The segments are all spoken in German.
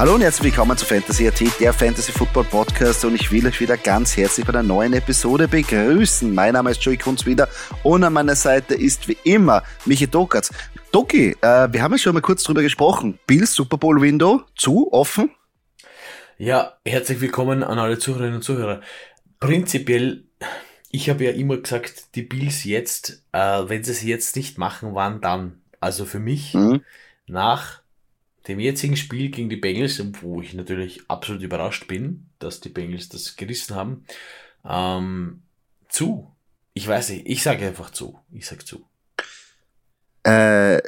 Hallo und herzlich willkommen zu Fantasy AT, der Fantasy Football Podcast und ich will euch wieder ganz herzlich bei einer neuen Episode begrüßen. Mein Name ist Joey Kunz wieder und an meiner Seite ist wie immer Michi Dokatz. Doki, äh, wir haben ja schon mal kurz drüber gesprochen. Bills Super Bowl Window zu, offen? Ja, herzlich willkommen an alle Zuhörerinnen und Zuhörer. Prinzipiell, ich habe ja immer gesagt, die Bills jetzt, äh, wenn sie es jetzt nicht machen, wann dann? Also für mich mhm. nach dem jetzigen Spiel gegen die Bengals, wo ich natürlich absolut überrascht bin, dass die Bengals das gerissen haben, ähm, zu. Ich weiß nicht, ich sage einfach zu. Ich sage zu. Äh,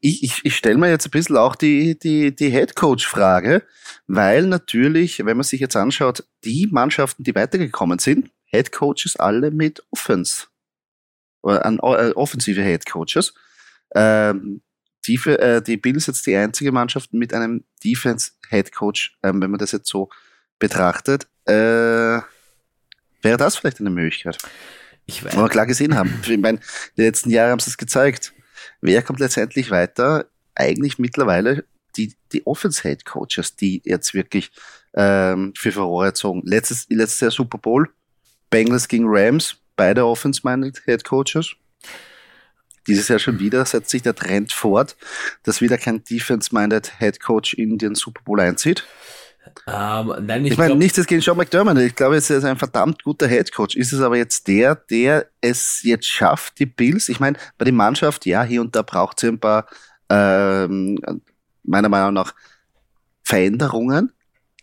ich, ich, ich stelle mir jetzt ein bisschen auch die, die, die Headcoach-Frage, weil natürlich, wenn man sich jetzt anschaut, die Mannschaften, die weitergekommen sind, Headcoaches alle mit Offense. Oder an, äh, offensive Headcoaches. Ähm, die, äh, die Bills jetzt die einzige Mannschaft mit einem Defense Head Coach, ähm, wenn man das jetzt so betrachtet. Äh, wäre das vielleicht eine Möglichkeit? Ich weiß. wir klar gesehen haben. Ich meine, die letzten Jahre haben sie es gezeigt. Wer kommt letztendlich weiter? Eigentlich mittlerweile die, die Offense Head Coaches, die jetzt wirklich ähm, für Furore zogen. Letztes, letztes Jahr Super Bowl, Bengals gegen Rams, beide Offense-minded Head Coaches dieses Jahr schon wieder setzt sich der Trend fort, dass wieder kein Defense-minded Head Coach in den Super Bowl einzieht. Um, ähm, nein, ich, ich meine, nichts gegen Sean McDermott. Ich glaube, es ist ein verdammt guter Head Coach. Ist es aber jetzt der, der es jetzt schafft, die Bills? Ich meine, bei der Mannschaft, ja, hier und da braucht sie ein paar, ähm, meiner Meinung nach, Veränderungen.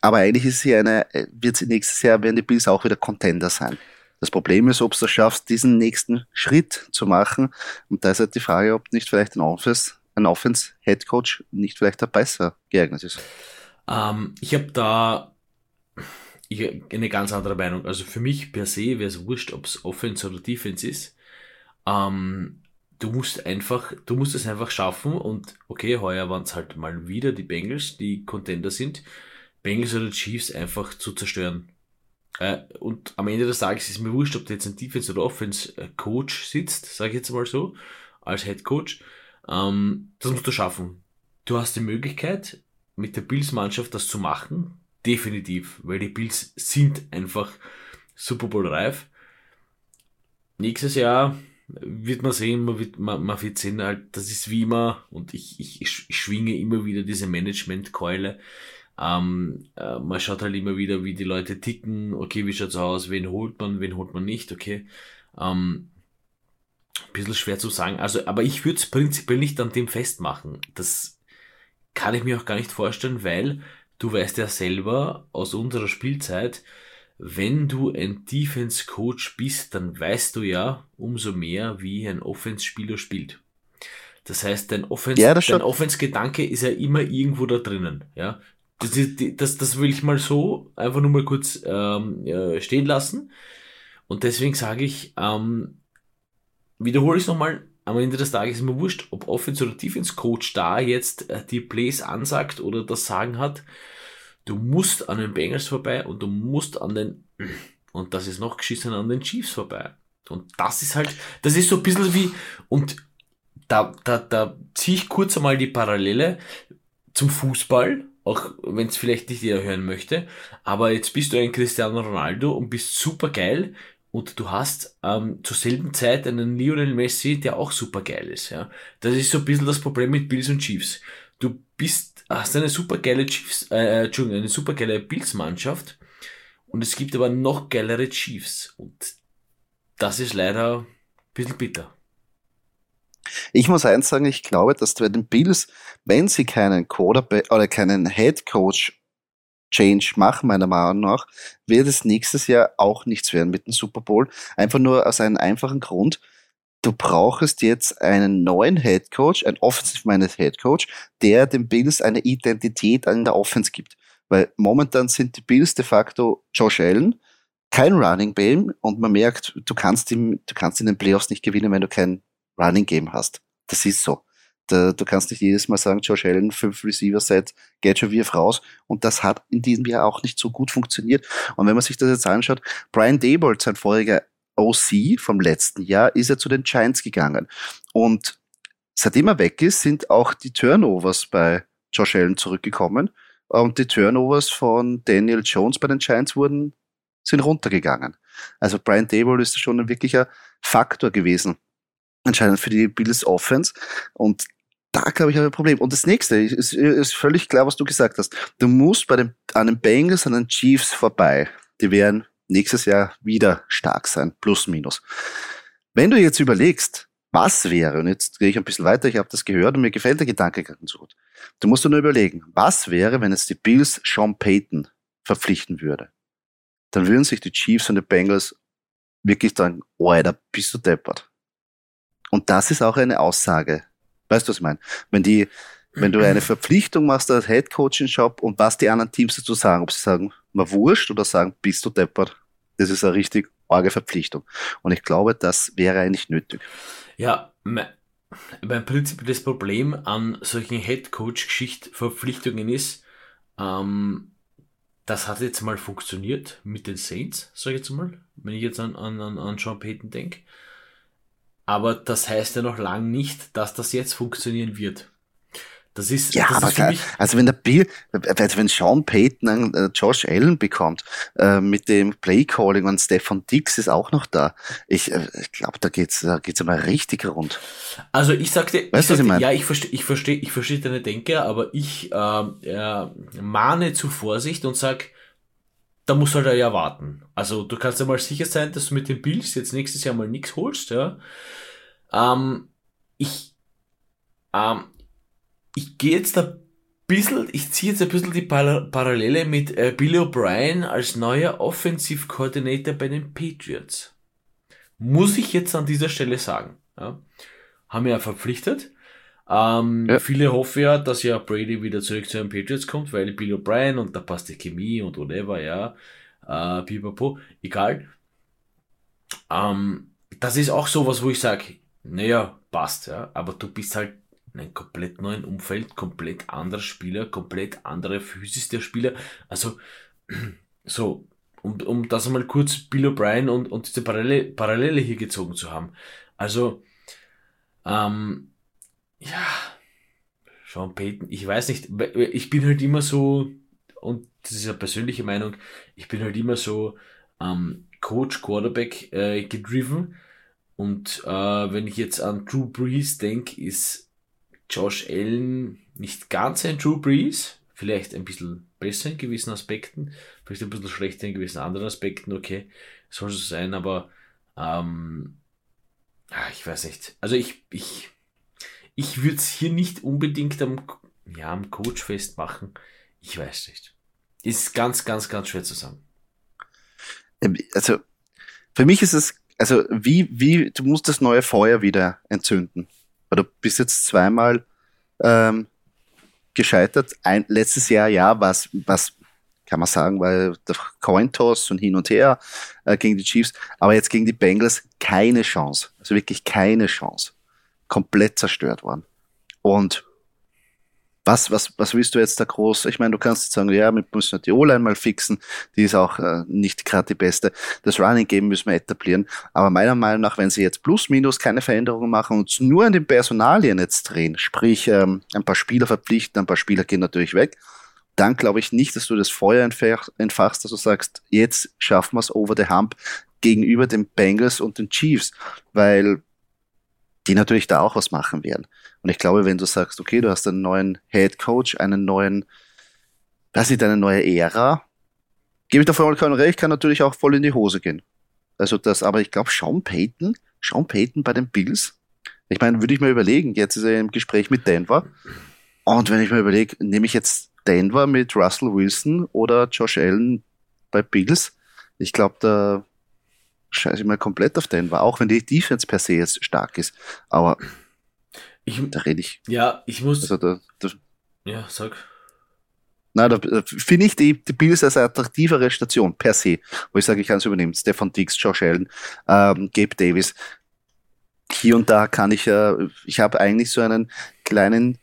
Aber eigentlich ist sie eine, wird sie nächstes Jahr, werden die Bills auch wieder Contender sein. Das Problem ist, ob du es schaffst, diesen nächsten Schritt zu machen. Und da ist halt die Frage, ob nicht vielleicht ein Offense, ein Offense Head nicht vielleicht da besser geeignet ist. Ähm, ich habe da eine ganz andere Meinung. Also für mich per se wäre es wurscht, ob es Offense oder Defense ist. Ähm, du musst einfach, du musst es einfach schaffen und okay, heuer waren es halt mal wieder die Bengals, die Contender sind, Bengals oder Chiefs einfach zu zerstören. Äh, und am Ende des Tages ist mir wurscht, ob da jetzt ein Defense- oder Offense-Coach sitzt, sage ich jetzt mal so, als Head Coach. Ähm, das musst du schaffen. Du hast die Möglichkeit, mit der Bills-Mannschaft das zu machen. Definitiv, weil die Bills sind einfach Super Bowl reif. Nächstes Jahr wird man sehen, man wird, man, man wird sehen, halt, das ist wie immer, und ich, ich, ich schwinge immer wieder diese Management-Keule. Ähm, äh, man schaut halt immer wieder, wie die Leute ticken. Okay, wie schaut's aus? Wen holt man? Wen holt man nicht? Okay. Ähm, bisschen schwer zu sagen. Also, aber ich würde es prinzipiell nicht an dem festmachen. Das kann ich mir auch gar nicht vorstellen, weil du weißt ja selber aus unserer Spielzeit, wenn du ein Defense Coach bist, dann weißt du ja umso mehr, wie ein Offense Spieler spielt. Das heißt, dein Offense, ja, dein Offense Gedanke ist ja immer irgendwo da drinnen, ja. Das, das, das will ich mal so einfach nur mal kurz ähm, stehen lassen. Und deswegen sage ich, ähm, wiederhole ich es nochmal, am Ende des Tages ist mir wurscht, ob Offense oder Defense Coach da jetzt äh, die Plays ansagt oder das Sagen hat. Du musst an den Bengals vorbei und du musst an den, und das ist noch geschissen, an den Chiefs vorbei. Und das ist halt, das ist so ein bisschen wie, und da, da, da ziehe ich kurz einmal die Parallele zum Fußball auch wenn es vielleicht nicht jeder hören möchte. Aber jetzt bist du ein Cristiano Ronaldo und bist super geil und du hast ähm, zur selben Zeit einen Lionel Messi, der auch super geil ist. Ja, das ist so ein bisschen das Problem mit Bills und Chiefs. Du bist hast eine super geile Chiefs, äh, äh Entschuldigung, eine super geile Bills-Mannschaft und es gibt aber noch geilere Chiefs und das ist leider ein bisschen bitter. Ich muss eins sagen, ich glaube, dass bei den Bills, wenn sie keinen Quarterback oder keinen Head Coach Change machen, meiner Meinung nach, wird es nächstes Jahr auch nichts werden mit dem Super Bowl. Einfach nur aus einem einfachen Grund. Du brauchst jetzt einen neuen Head Coach, ein offensive-minded Head Coach, der den Bills eine Identität in der Offense gibt. Weil momentan sind die Bills de facto Josh Allen, kein Running Game und man merkt, du kannst, ihm, du kannst in den Playoffs nicht gewinnen, wenn du kein Running Game hast. Das ist so. Da, du kannst nicht jedes Mal sagen, Josh Allen, fünf Receiver-Set, geht schon wieder raus. Und das hat in diesem Jahr auch nicht so gut funktioniert. Und wenn man sich das jetzt anschaut, Brian Dable, sein voriger OC vom letzten Jahr, ist er zu den Giants gegangen. Und seitdem er weg ist, sind auch die Turnovers bei Josh Allen zurückgekommen. und die Turnovers von Daniel Jones bei den Giants wurden, sind runtergegangen. Also Brian Dable ist schon ein wirklicher Faktor gewesen, anscheinend für die Bills Offense. Und da glaube ich, habe ich ein Problem. Und das nächste ist, ist völlig klar, was du gesagt hast. Du musst bei den, an den Bengals, an den Chiefs vorbei. Die werden nächstes Jahr wieder stark sein, plus minus. Wenn du jetzt überlegst, was wäre, und jetzt gehe ich ein bisschen weiter, ich habe das gehört und mir gefällt der Gedanke ganz gut. Du musst dir nur überlegen, was wäre, wenn jetzt die Bills Sean Payton verpflichten würde? Dann würden sich die Chiefs und die Bengals wirklich sagen, oh, da bist du deppert. Und das ist auch eine Aussage. Weißt du, was ich meine? Wenn die, wenn du eine Verpflichtung machst als Head Coaching Job und was die anderen Teams dazu sagen, ob sie sagen, mal wurscht oder sagen, bist du deppert. Das ist eine richtig arge Verpflichtung. Und ich glaube, das wäre eigentlich nötig. Ja, mein, mein Prinzip das Problem an solchen Head-Coach-Geschicht-Verpflichtungen ist, ähm, das hat jetzt mal funktioniert mit den Saints, sage ich jetzt mal, wenn ich jetzt an, an, an Sean Payton denke. Aber das heißt ja noch lange nicht, dass das jetzt funktionieren wird. Das ist, ja, das aber ist klar, also wenn der Bill, also wenn Sean Payton einen äh, Josh Allen bekommt, äh, mit dem Playcalling und Stefan Dix ist auch noch da. Ich, äh, ich glaube, da geht's, da geht's einmal richtig rund. Also ich sagte, weißt ich sagte, ich ja, ich verstehe, ich verstehe, ich verstehe deine Denke, aber ich äh, äh, mahne zu Vorsicht und sag, da muss halt ja warten. Also du kannst ja mal sicher sein, dass du mit den Bills jetzt nächstes Jahr mal nichts holst, ja. Ähm, ich, ähm, ich gehe jetzt ein bisschen, ich ziehe jetzt ein bisschen die Parallele mit äh, Billy O'Brien als neuer Offensive Coordinator bei den Patriots. Muss ich jetzt an dieser Stelle sagen. Ja. Haben ja verpflichtet. Ähm, ja. Viele hoffen ja, dass ja Brady wieder zurück zu den Patriots kommt, weil Bill O'Brien und da passt die Chemie und whatever, ja. Äh, pipapo, egal. Ähm, das ist auch sowas, wo ich sage, naja, passt, ja. Aber du bist halt in einem komplett neuen Umfeld, komplett anderer Spieler, komplett andere Physis der Spieler. Also, so, um, um das einmal kurz Bill O'Brien und, und diese Parallele, Parallele hier gezogen zu haben. Also, ähm, ja, Sean Payton, ich weiß nicht, ich bin halt immer so, und das ist eine persönliche Meinung, ich bin halt immer so ähm, Coach, Quarterback äh, gedriven. Und äh, wenn ich jetzt an Drew Brees denke, ist Josh Allen nicht ganz ein Drew Brees, vielleicht ein bisschen besser in gewissen Aspekten, vielleicht ein bisschen schlechter in gewissen anderen Aspekten, okay, soll so sein, aber ähm, ah, ich weiß nicht. Also ich, ich, ich würde es hier nicht unbedingt am, ja, am Coach festmachen. Ich weiß nicht. Ist ganz, ganz, ganz schwer zu sagen. Ähm, also, für mich ist es, also, wie, wie, du musst das neue Feuer wieder entzünden. Weil du bist jetzt zweimal ähm, gescheitert. Ein, letztes Jahr, ja, was, was kann man sagen, weil der Cointoss und hin und her äh, gegen die Chiefs, aber jetzt gegen die Bengals keine Chance. Also wirklich keine Chance. Komplett zerstört worden. Und was, was, was willst du jetzt da groß? Ich meine, du kannst jetzt sagen, ja, wir müssen die O-Line mal fixen, die ist auch äh, nicht gerade die beste. Das Running Game müssen wir etablieren. Aber meiner Meinung nach, wenn sie jetzt plus minus keine Veränderungen machen und nur an den Personalien jetzt drehen, sprich ähm, ein paar Spieler verpflichten, ein paar Spieler gehen natürlich weg, dann glaube ich nicht, dass du das Feuer entfachst, dass du sagst, jetzt schaffen wir es over the hump gegenüber den Bengals und den Chiefs, weil die natürlich da auch was machen werden. Und ich glaube, wenn du sagst, okay, du hast einen neuen Head Coach, einen neuen, das ist eine neue Ära, gebe ich davon kein Recht, kann natürlich auch voll in die Hose gehen. Also das, aber ich glaube, Sean Payton, Sean Payton bei den Bills, ich meine, würde ich mir überlegen, jetzt ist er im Gespräch mit Denver. Und wenn ich mir überlege, nehme ich jetzt Denver mit Russell Wilson oder Josh Allen bei Bills, ich glaube, da scheiße ich mal komplett auf Denver, auch wenn die Defense per se jetzt stark ist. Aber ich, da rede ich. Ja, ich muss. Also da, da, ja, sag. Nein, da, da finde ich die, die Bills als attraktivere Station per se, wo ich sage, ich kann es übernehmen. Stefan Dix, Josh Allen, ähm, Gabe Davis. Hier und da kann ich ja, äh, ich habe eigentlich so einen kleinen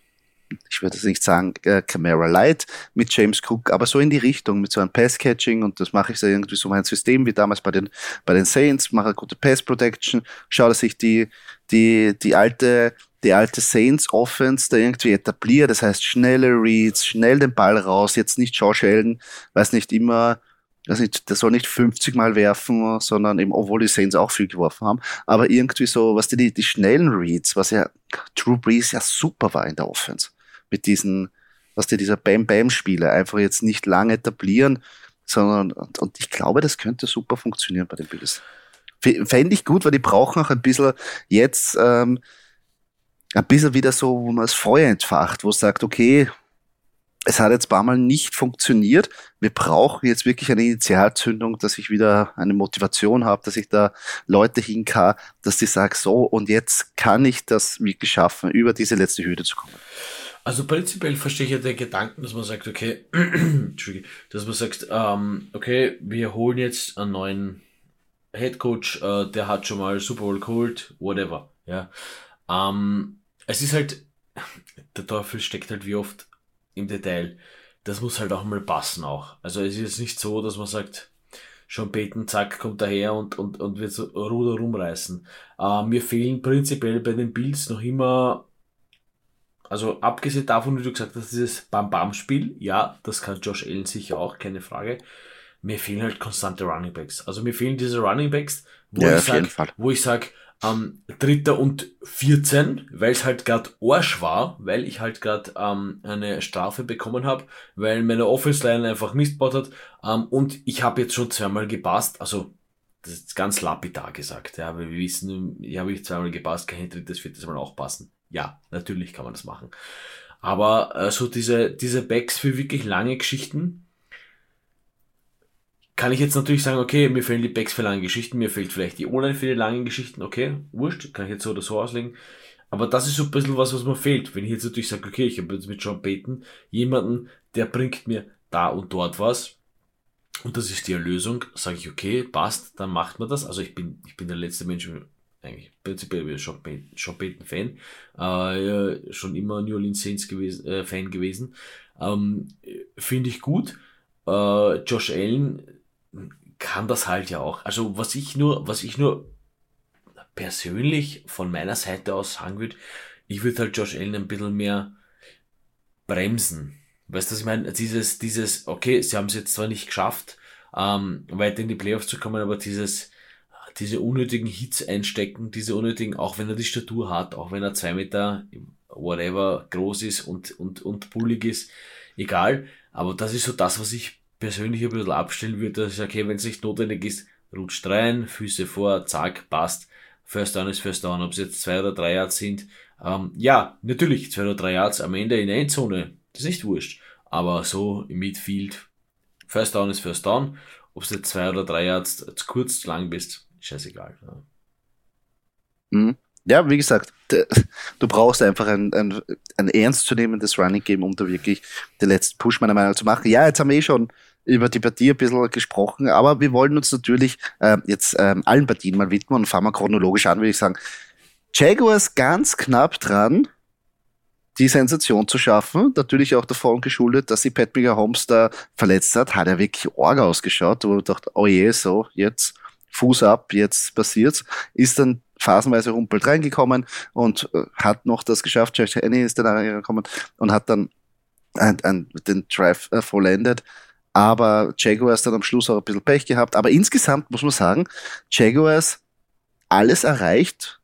ich würde es nicht sagen, äh, Camera Light mit James Cook, aber so in die Richtung, mit so einem Pass-Catching und das mache ich so irgendwie so mein System wie damals bei den, bei den Saints, mache gute Pass-Protection, schaue, dass ich die, die, die alte, die alte Saints Offense da irgendwie etabliere, das heißt schnelle Reads, schnell den Ball raus, jetzt nicht Josh Allen, weiß nicht immer, also der soll nicht 50 Mal werfen, sondern eben, obwohl die Saints auch viel geworfen haben, aber irgendwie so, was die, die schnellen Reads, was ja Drew Brees ja super war in der Offense, mit diesen, was die dieser Bam-Bam-Spiele einfach jetzt nicht lange etablieren, sondern, und, und ich glaube, das könnte super funktionieren bei den Bills. Fände ich gut, weil die brauchen auch ein bisschen jetzt, ähm, ein bisschen wieder so, wo man das Feuer entfacht, wo es sagt, okay, es hat jetzt ein paar Mal nicht funktioniert. Wir brauchen jetzt wirklich eine Initialzündung, dass ich wieder eine Motivation habe, dass ich da Leute hinkar, dass die sagen, so, und jetzt kann ich das wirklich schaffen, über diese letzte Hürde zu kommen. Also prinzipiell verstehe ich ja den Gedanken, dass man sagt, okay, dass man sagt, ähm, okay, wir holen jetzt einen neuen Head Coach, äh, der hat schon mal Super Bowl geholt, whatever, ja. Ähm, es ist halt, der Teufel steckt halt wie oft im Detail. Das muss halt auch mal passen auch. Also es ist jetzt nicht so, dass man sagt, schon beten, zack, kommt daher und, und, und wird so Ruder rumreißen. Äh, mir fehlen prinzipiell bei den Builds noch immer, also abgesehen davon, wie du gesagt hast, dieses Bam-Bam-Spiel, ja, das kann Josh Allen sicher auch, keine Frage. Mir fehlen halt konstante Running Backs. Also mir fehlen diese Running Backs, wo ja, ich sag, wo ich sag, ähm, Dritter und 14, weil es halt gerade Arsch war, weil ich halt gerade ähm, eine Strafe bekommen habe, weil meine Offense-Line einfach Mist baut hat ähm, und ich habe jetzt schon zweimal gepasst, also das ist ganz lapidar gesagt, ja, weil wir wissen, ich habe ich zweimal gepasst, kann ich drittes, viertes Mal auch passen. Ja, natürlich kann man das machen. Aber äh, so diese, diese Backs für wirklich lange Geschichten, kann ich jetzt natürlich sagen, okay, mir fehlen die Backs für lange Geschichten, mir fehlt vielleicht die Online für die langen Geschichten, okay, wurscht, kann ich jetzt so oder so auslegen. Aber das ist so ein bisschen was, was mir fehlt. Wenn ich jetzt natürlich sage, okay, ich habe jetzt mit John Payton jemanden, der bringt mir da und dort was. Und das ist die Erlösung, sage ich, okay, passt, dann macht man das. Also ich bin, ich bin der letzte Mensch, eigentlich prinzipiell Sean Payton, Sean Payton Fan, äh, schon immer New Orleans Saints gewesen, äh, Fan gewesen. Ähm, Finde ich gut. Äh, Josh Allen kann das halt ja auch. Also was ich nur, was ich nur persönlich von meiner Seite aus sagen würde, ich würde halt Josh Allen ein bisschen mehr bremsen. Weißt du, was ich meine? Dieses, dieses, okay, sie haben es jetzt zwar nicht geschafft, ähm, weiter in die Playoffs zu kommen, aber dieses, diese unnötigen Hits einstecken, diese unnötigen, auch wenn er die Statur hat, auch wenn er zwei Meter, whatever, groß ist und, und, und bullig ist, egal. Aber das ist so das, was ich persönlich ein bisschen abstellen würde, dass ich okay, wenn es nicht notwendig ist, rutscht rein, Füße vor, zack, passt. First down ist First down, ob es jetzt zwei oder drei Yards sind. Ähm, ja, natürlich, zwei oder drei Yards am Ende in der Endzone, das ist nicht wurscht. Aber so im Midfield, First down ist First down. Ob es jetzt zwei oder drei Yards zu kurz, zu lang bist, scheißegal. Ja. Mhm. Ja, wie gesagt, du brauchst einfach ein, ein, ein ernstzunehmendes Running Game, um da wirklich den letzten Push meiner Meinung nach zu machen. Ja, jetzt haben wir eh schon über die Partie ein bisschen gesprochen, aber wir wollen uns natürlich äh, jetzt ähm, allen Partien mal widmen und fangen wir chronologisch an, würde ich sagen. Jaguars ganz knapp dran, die Sensation zu schaffen. Natürlich auch davon geschuldet, dass sie Patrick Holmes da verletzt hat. Hat er wirklich arg ausgeschaut, wo du dachte, oh je, so, jetzt Fuß ab, jetzt passiert's. Ist dann phasenweise rumpelt reingekommen und äh, hat noch das geschafft. Josh Henney ist dann reingekommen und hat dann ein, ein, den Drive äh, vollendet. Aber Jaguars dann am Schluss auch ein bisschen Pech gehabt. Aber insgesamt muss man sagen, Jaguars alles erreicht.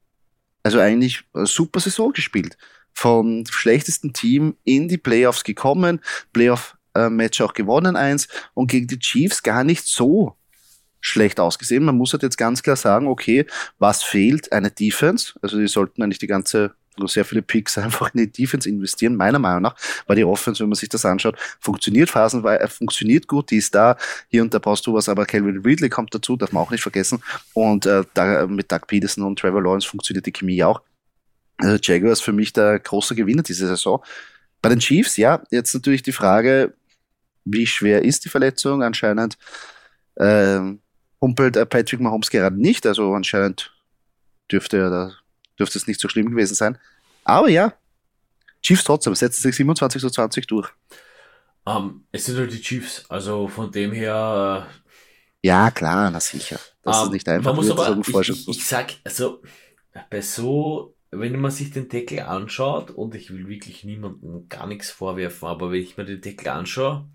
Also eigentlich eine super Saison gespielt. Vom schlechtesten Team in die Playoffs gekommen, Playoff-Match auch gewonnen eins und gegen die Chiefs gar nicht so schlecht ausgesehen. Man muss halt jetzt ganz klar sagen, okay, was fehlt? Eine Defense. Also die sollten eigentlich die ganze sehr viele Picks einfach in die Defense investieren, meiner Meinung nach, weil die Offense, wenn man sich das anschaut, funktioniert phasenweise, äh, funktioniert gut, die ist da, hier und da brauchst du was, aber Calvin Ridley kommt dazu, darf man auch nicht vergessen und äh, da, mit Doug Peterson und Trevor Lawrence funktioniert die Chemie auch. Also Jaguars für mich der große Gewinner diese Saison. Bei den Chiefs, ja, jetzt natürlich die Frage, wie schwer ist die Verletzung? Anscheinend ähm, humpelt äh, Patrick Mahomes gerade nicht, also anscheinend dürfte er da dürfte es nicht so schlimm gewesen sein. Aber ja, Chiefs trotzdem, setzen sich 27 zu 20 durch. Um, ähm, es sind halt die Chiefs, also von dem her. Ja, klar, na sicher. Das um, ist ähm, nicht einfach. Man muss aber, ich, ich, ich sag, also bei so, wenn man sich den Deckel anschaut, und ich will wirklich niemandem gar nichts vorwerfen, aber wenn ich mir den Deckel anschaue,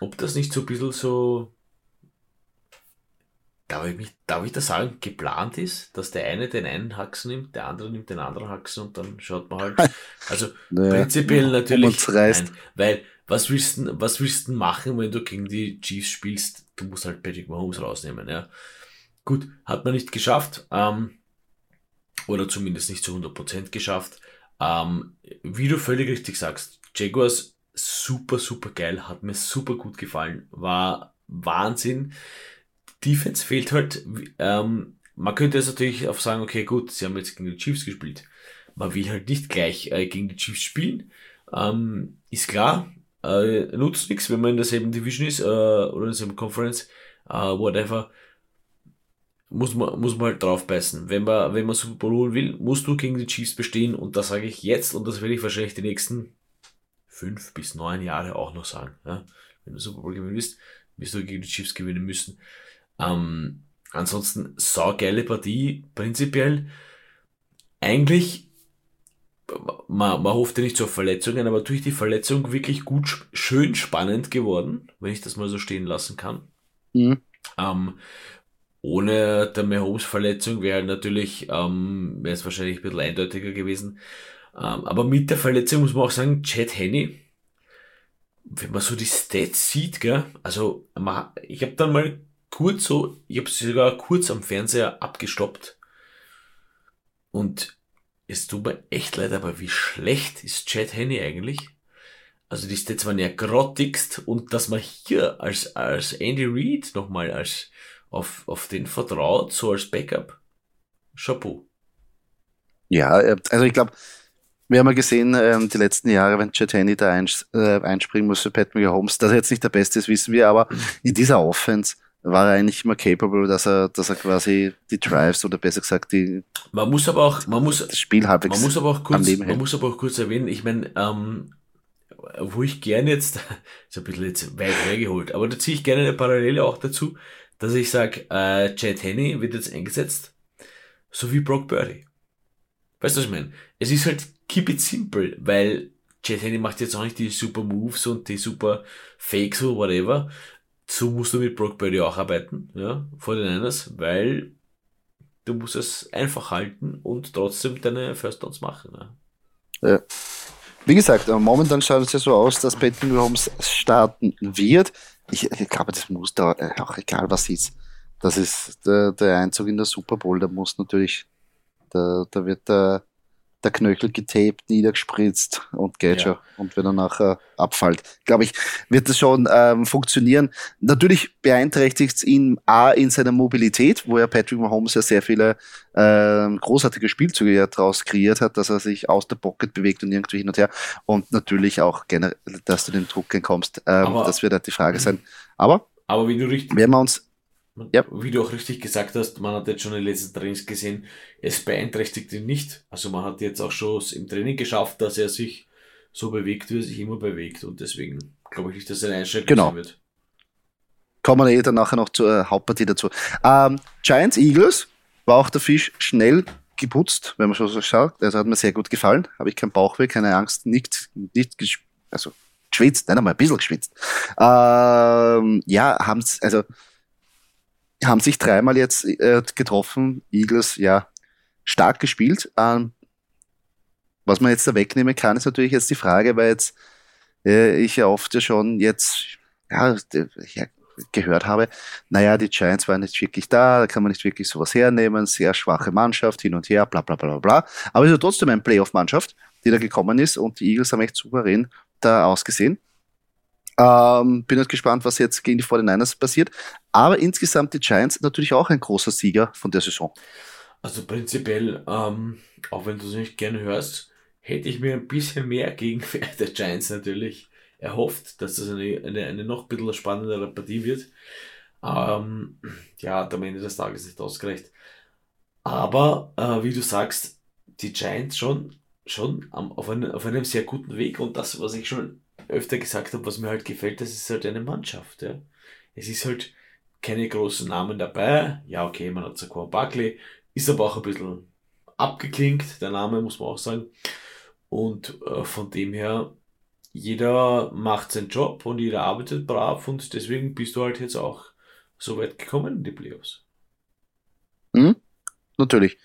ob das nicht so ein bisschen so darf ich, mich, darf ich das sagen, geplant ist, dass der eine den einen Haxen nimmt, der andere nimmt den anderen Haxen und dann schaut man halt. Also naja, prinzipiell natürlich. Nein, weil was willst du, was willst du machen, wenn du gegen die Chiefs spielst? Du musst halt Patrick Mahomes rausnehmen, ja. Gut, hat man nicht geschafft, ähm, oder zumindest nicht zu 100% geschafft. Ähm, wie du völlig richtig sagst, Jaguars super, super geil, hat mir super gut gefallen, war Wahnsinn. Defense fehlt halt. Ähm, man könnte jetzt natürlich auch sagen, okay, gut, sie haben jetzt gegen die Chiefs gespielt. Man will halt nicht gleich äh, gegen die Chiefs spielen. Ähm, ist klar, äh, nutzt nichts, wenn man in derselben Division ist äh, oder in derselben Conference, äh, whatever. Muss man, muss man halt drauf beißen. Wenn man, wenn man Super Bowl holen will, musst du gegen die Chiefs bestehen und das sage ich jetzt und das werde ich wahrscheinlich die nächsten fünf bis neun Jahre auch noch sagen. Ja? Wenn du Super Bowl gewinnen willst, wirst du gegen die Chiefs gewinnen müssen. Ähm, ansonsten saugeile Partie, prinzipiell. Eigentlich, man, man hoffte nicht auf Verletzungen, aber durch die Verletzung wirklich gut, schön spannend geworden, wenn ich das mal so stehen lassen kann. Mhm. Ähm, ohne der Mahomes-Verletzung wäre natürlich, ähm, wäre es wahrscheinlich ein bisschen eindeutiger gewesen. Ähm, aber mit der Verletzung muss man auch sagen, Chad Henney, wenn man so die Stats sieht, gell, also ich habe dann mal kurz so, ich habe sie sogar kurz am Fernseher abgestoppt. Und es tut mir echt leid, aber wie schlecht ist Chad Henney eigentlich? Also die Stats waren ja grottigst und dass man hier als, als Andy Reid nochmal als auf, auf den vertraut, so als Backup. Chapeau. Ja, also ich glaube, wir haben ja gesehen, ähm, die letzten Jahre, wenn Chad Henney da eins, äh, einspringen muss für Pat Holmes, dass er jetzt nicht der Beste ist, wissen wir, aber in dieser Offense war er eigentlich immer capable, dass er, dass er quasi die Drives oder besser gesagt die. Man muss aber auch, man muss das Spiel halbwegs man muss aber auch kurz, man muss aber auch kurz erwähnen. Ich meine, ähm, wo ich gerne jetzt, ist ein bisschen jetzt weit hergeholt, aber da ziehe ich gerne eine Parallele auch dazu, dass ich sage, äh, Chad Henney wird jetzt eingesetzt, so wie Brock Birdie. Weißt du, was ich meine? Es ist halt keep it simple, weil Chad Henney macht jetzt auch nicht die super Moves und die super Fakes oder whatever, so musst du mit Brock Purdy auch arbeiten, ja, vor den Niners, weil du musst es einfach halten und trotzdem deine First Downs machen. Ja. ja. Wie gesagt, momentan schaut es ja so aus, dass Patrick Mahomes starten wird. Ich, ich, glaube, das muss da, äh, auch egal was ist. Das ist der, der Einzug in der Super Bowl, da muss natürlich, da, da wird der der Knöchel getaped, niedergespritzt und geht ja. schon. Und wenn er nachher abfällt, glaube ich, wird das schon ähm, funktionieren. Natürlich beeinträchtigt es ihn A in seiner Mobilität, wo ja Patrick Mahomes ja sehr viele ähm, großartige Spielzüge ja daraus kreiert hat, dass er sich aus der Pocket bewegt und irgendwie hin und her. Und natürlich auch generell, dass du den Druck entkommst. Ähm, das wird halt die Frage sein. Aber, aber wie du richtig, werden wir uns ja. Wie du auch richtig gesagt hast, man hat jetzt schon in den letzten Trainings gesehen, es beeinträchtigt ihn nicht. Also man hat jetzt auch schon im Training geschafft, dass er sich so bewegt, wie er sich immer bewegt. Und deswegen glaube ich nicht, dass er eine Einschränkung genau. sein wird. Kommen wir eh dann nachher noch zur äh, Hauptpartie dazu. Ähm, Giants Eagles war auch der Fisch schnell geputzt, wenn man schon so schaut. Also hat mir sehr gut gefallen. Habe ich keinen Bauchweh, keine Angst, nicht, nicht also geschwitzt, nein, einmal ein bisschen geschwitzt. Ähm, ja, haben also haben sich dreimal jetzt äh, getroffen. Eagles, ja, stark gespielt. Ähm, was man jetzt da wegnehmen kann, ist natürlich jetzt die Frage, weil jetzt äh, ich ja oft ja schon jetzt ja, ja, gehört habe, naja, die Giants waren nicht wirklich da, da kann man nicht wirklich sowas hernehmen, sehr schwache Mannschaft, hin und her, bla bla bla bla. Aber es ist ja trotzdem eine Playoff-Mannschaft, die da gekommen ist und die Eagles haben echt souverän da ausgesehen. Ähm, bin halt gespannt, was jetzt gegen die 49ers passiert. Aber insgesamt die Giants natürlich auch ein großer Sieger von der Saison. Also prinzipiell, ähm, auch wenn du es nicht gerne hörst, hätte ich mir ein bisschen mehr gegen der Giants natürlich erhofft, dass das eine, eine, eine noch ein bisschen spannendere Partie wird. Ähm, ja, am Ende des Tages nicht ausgereicht. Aber, äh, wie du sagst, die Giants schon schon auf, einem, auf einem sehr guten Weg und das, was ich schon öfter gesagt habe, was mir halt gefällt, das ist halt eine Mannschaft. Ja. Es ist halt keine großen Namen dabei. Ja, okay, man hat Saquon Barkley, ist aber auch ein bisschen abgeklingt, der Name muss man auch sagen. Und äh, von dem her, jeder macht seinen Job und jeder arbeitet brav und deswegen bist du halt jetzt auch so weit gekommen in die Playoffs. Mhm, natürlich.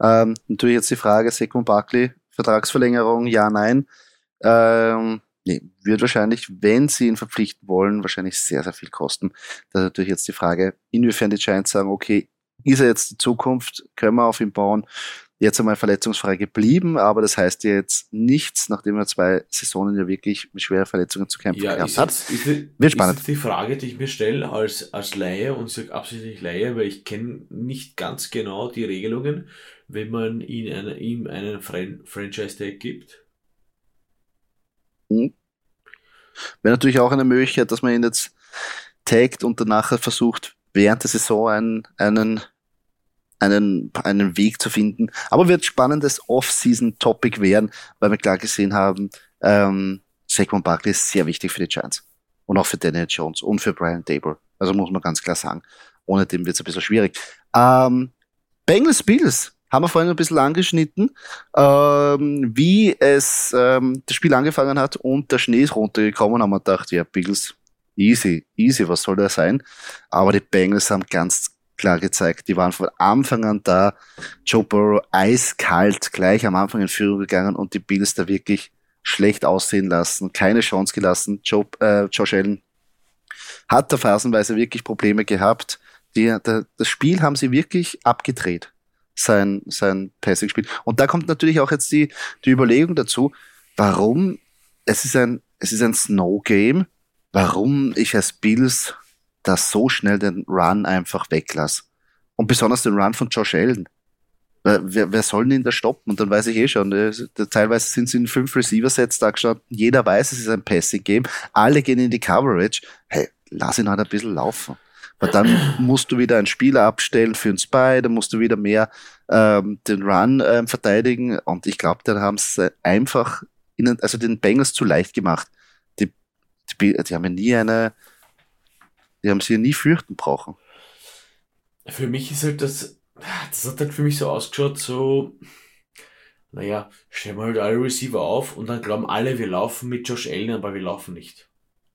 Ähm, natürlich jetzt die Frage, Sekun Barkley, Vertragsverlängerung, ja, nein. Ähm, nee, wird wahrscheinlich, wenn sie ihn verpflichten wollen, wahrscheinlich sehr, sehr viel kosten. Da ist natürlich jetzt die Frage, inwiefern die Giants sagen, okay, ist er jetzt die Zukunft, können wir auf ihn bauen? Jetzt einmal verletzungsfrei geblieben, aber das heißt ja jetzt nichts, nachdem er zwei Saisonen ja wirklich mit schweren Verletzungen zu kämpfen ja, gehabt hat. Wird spannend. Ist die Frage, die ich mir stelle als, als Laie und sage absichtlich Laie, weil ich kenne nicht ganz genau die Regelungen, wenn man ihn eine, ihm einen Fran Franchise-Tag gibt. Hm. Wäre natürlich auch eine Möglichkeit, dass man ihn jetzt taggt und danach versucht, während der Saison einen, einen, einen, einen Weg zu finden. Aber wird spannendes Off-Season-Topic werden, weil wir klar gesehen haben, ähm, Saquon Barkley ist sehr wichtig für die Giants. Und auch für Daniel Jones und für Brian Dable. Also muss man ganz klar sagen. Ohne dem wird es ein bisschen schwierig. Ähm, Bengals Bills haben wir vorhin ein bisschen angeschnitten, ähm, wie es ähm, das Spiel angefangen hat und der Schnee ist runtergekommen, haben wir gedacht, ja, Bills, easy, easy, was soll das sein? Aber die Bengals haben ganz klar gezeigt, die waren von Anfang an da, Joe Burrow eiskalt gleich am Anfang in Führung gegangen und die Bills da wirklich schlecht aussehen lassen, keine Chance gelassen. Joe, äh, Josh Allen hat da phasenweise wirklich Probleme gehabt. Die, der, das Spiel haben sie wirklich abgedreht sein, sein Passing spielt. Und da kommt natürlich auch jetzt die, die Überlegung dazu, warum es ist ein, es ist ein Snow Game, warum ich als Bills da so schnell den Run einfach weglasse. Und besonders den Run von Josh Allen. Wer, wer soll ihn da stoppen? Und dann weiß ich eh schon, äh, teilweise sind sie in fünf Receiver-Sets da gestanden. Jeder weiß, es ist ein Passing-Game. Alle gehen in die Coverage. Hey, lass ihn halt ein bisschen laufen. Weil dann musst du wieder einen Spieler abstellen für einen Spy, dann musst du wieder mehr ähm, den Run ähm, verteidigen. Und ich glaube, da haben sie einfach ihnen, also den Bengals zu leicht gemacht. Die, die, die haben ja nie eine, die haben sie ja nie fürchten brauchen. Für mich ist halt das, das hat halt für mich so ausgeschaut, so, naja, stellen wir halt alle Receiver auf und dann glauben alle, wir laufen mit Josh Allen, aber wir laufen nicht.